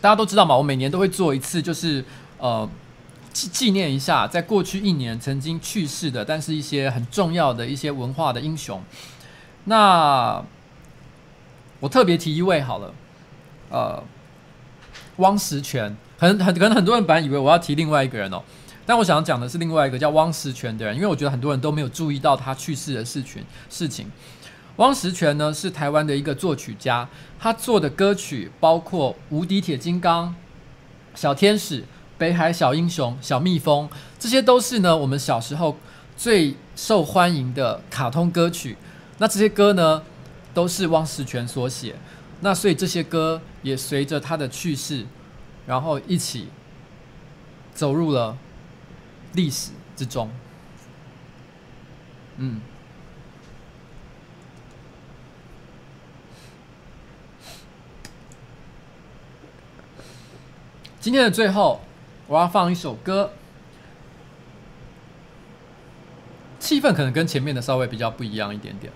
大家都知道嘛，我每年都会做一次，就是呃纪纪念一下在过去一年曾经去世的，但是一些很重要的一些文化的英雄。那我特别提一位好了，呃，汪实权，很很可能很多人本来以为我要提另外一个人哦。但我想讲的是另外一个叫汪实权的人，因为我觉得很多人都没有注意到他去世的事情。事情，汪实权呢是台湾的一个作曲家，他做的歌曲包括《无敌铁金刚》、《小天使》、《北海小英雄》、《小蜜蜂》，这些都是呢我们小时候最受欢迎的卡通歌曲。那这些歌呢都是汪实权所写，那所以这些歌也随着他的去世，然后一起走入了。历史之中，嗯，今天的最后，我要放一首歌，气氛可能跟前面的稍微比较不一样一点点。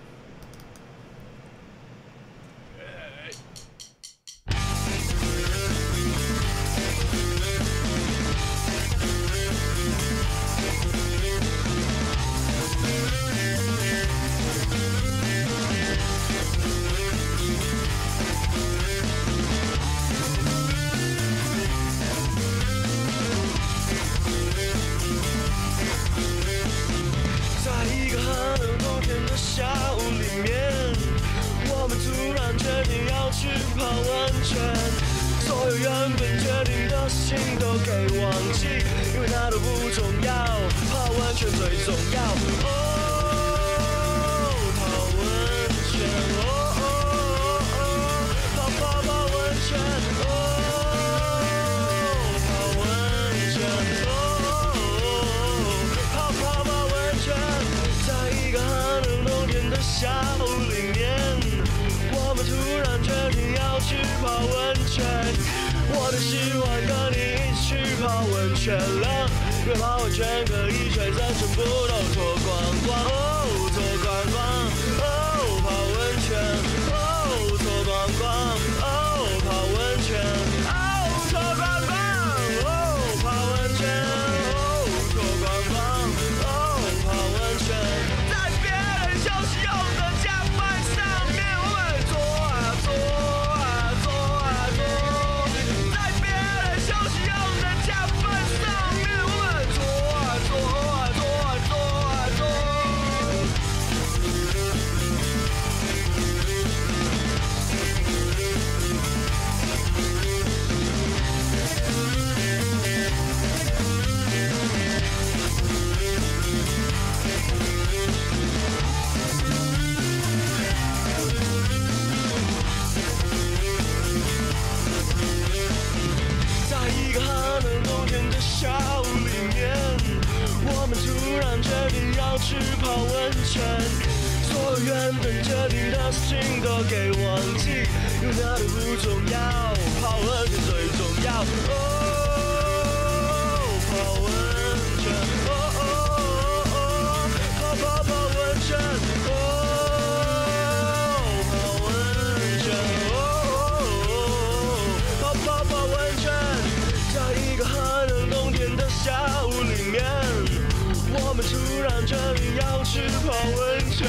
我们突然决定要去泡温泉。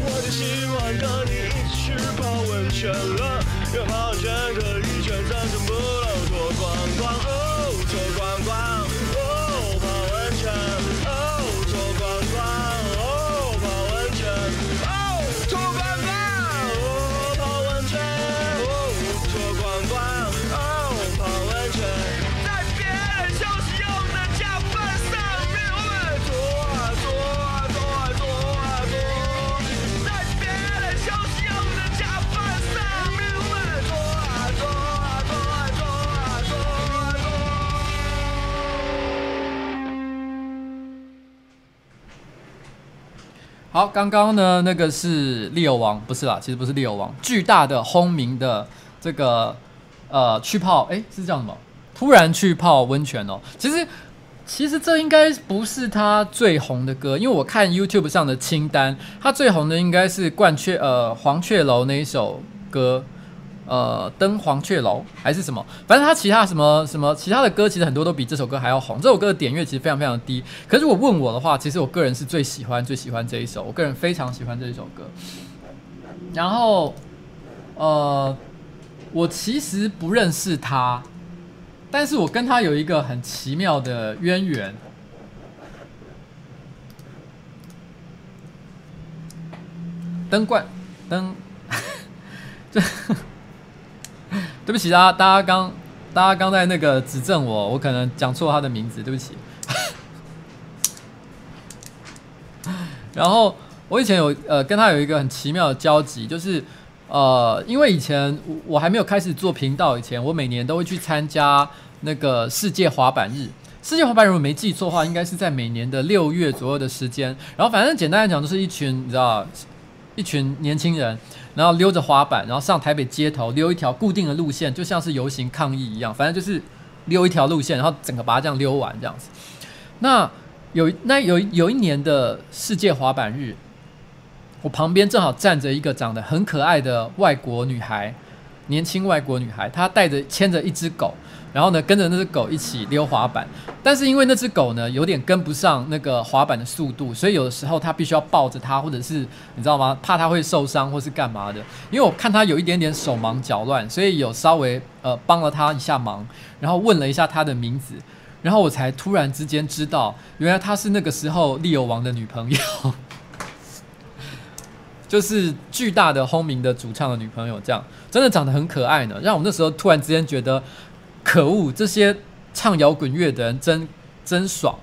我就喜欢跟你一起去泡温泉了，因为泡温泉可以全身全部都脱光光，哦，脱光光，好，刚刚呢，那个是利友王，不是啦，其实不是利友王，巨大的轰鸣的这个呃去泡，哎，是叫什么？突然去泡温泉哦。其实，其实这应该不是他最红的歌，因为我看 YouTube 上的清单，他最红的应该是冠雀呃黄雀楼那一首歌。呃，登黄雀楼还是什么？反正他其他什么什么其他的歌，其实很多都比这首歌还要红。这首歌的点阅其实非常非常低。可是如果问我的话，其实我个人是最喜欢最喜欢这一首，我个人非常喜欢这一首歌。然后，呃，我其实不认识他，但是我跟他有一个很奇妙的渊源。登冠登，这。(laughs) (laughs) 对不起啊，大家刚大家刚在那个指正我，我可能讲错他的名字，对不起。(laughs) 然后我以前有呃跟他有一个很奇妙的交集，就是呃因为以前我还没有开始做频道以前，我每年都会去参加那个世界滑板日。世界滑板，如果没记错的话，应该是在每年的六月左右的时间。然后反正简单来讲，就是一群你知道一群年轻人。然后溜着滑板，然后上台北街头溜一条固定的路线，就像是游行抗议一样，反正就是溜一条路线，然后整个把它这样溜完这样子。那有那有有一年的世界滑板日，我旁边正好站着一个长得很可爱的外国女孩，年轻外国女孩，她带着牵着一只狗。然后呢，跟着那只狗一起溜滑板，但是因为那只狗呢有点跟不上那个滑板的速度，所以有的时候他必须要抱着它，或者是你知道吗？怕它会受伤或是干嘛的。因为我看它有一点点手忙脚乱，所以有稍微呃帮了它一下忙，然后问了一下它的名字，然后我才突然之间知道，原来他是那个时候利友王的女朋友。(laughs) 就是巨大的轰鸣的主唱的女朋友，这样真的长得很可爱呢，让我那时候突然之间觉得，可恶，这些唱摇滚乐的人真真爽。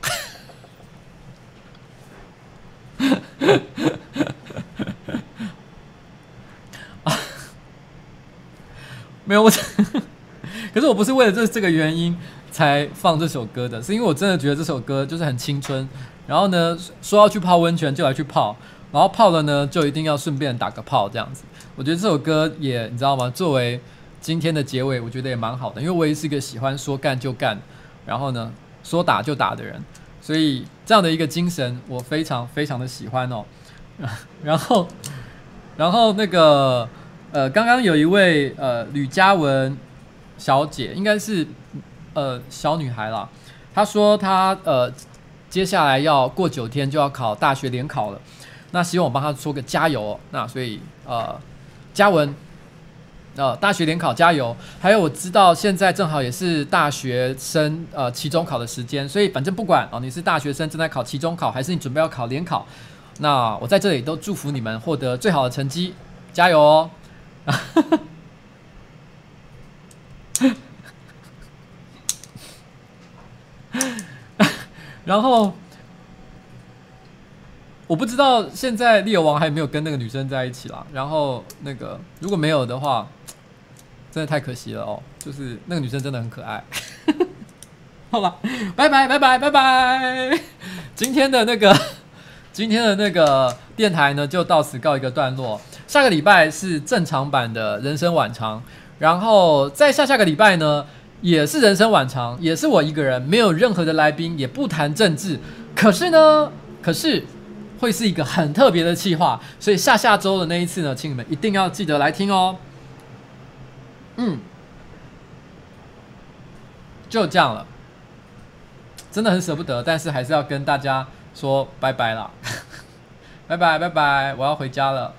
啊，(laughs) 没有我，(laughs) 可是我不是为了这这个原因才放这首歌的，是因为我真的觉得这首歌就是很青春。然后呢，说要去泡温泉就来去泡，然后泡了呢就一定要顺便打个泡这样子。我觉得这首歌也你知道吗？作为今天的结尾，我觉得也蛮好的，因为我也是一个喜欢说干就干，然后呢说打就打的人，所以这样的一个精神我非常非常的喜欢哦。(laughs) 然后，然后那个呃，刚刚有一位呃吕嘉文小姐，应该是呃小女孩啦，她说她呃。接下来要过九天就要考大学联考了，那希望我帮她说个加油哦。那所以呃，嘉文，呃，大学联考加油。还有我知道现在正好也是大学生呃期中考的时间，所以反正不管哦，你是大学生正在考期中考，还是你准备要考联考，那我在这里都祝福你们获得最好的成绩，加油哦。(laughs) 然后我不知道现在猎王还有没有跟那个女生在一起啦。然后那个如果没有的话，真的太可惜了哦。就是那个女生真的很可爱。(laughs) 好吧，拜拜拜拜拜拜。今天的那个 (laughs) 今天的那个电台呢，就到此告一个段落。下个礼拜是正常版的人生晚长，然后再下下个礼拜呢，也是人生晚长，也是我一个人，没有任何的来宾，也不谈政治。可是呢，可是会是一个很特别的计划，所以下下周的那一次呢，请你们一定要记得来听哦。嗯，就这样了，真的很舍不得，但是还是要跟大家说拜拜了，(laughs) 拜拜拜拜，我要回家了。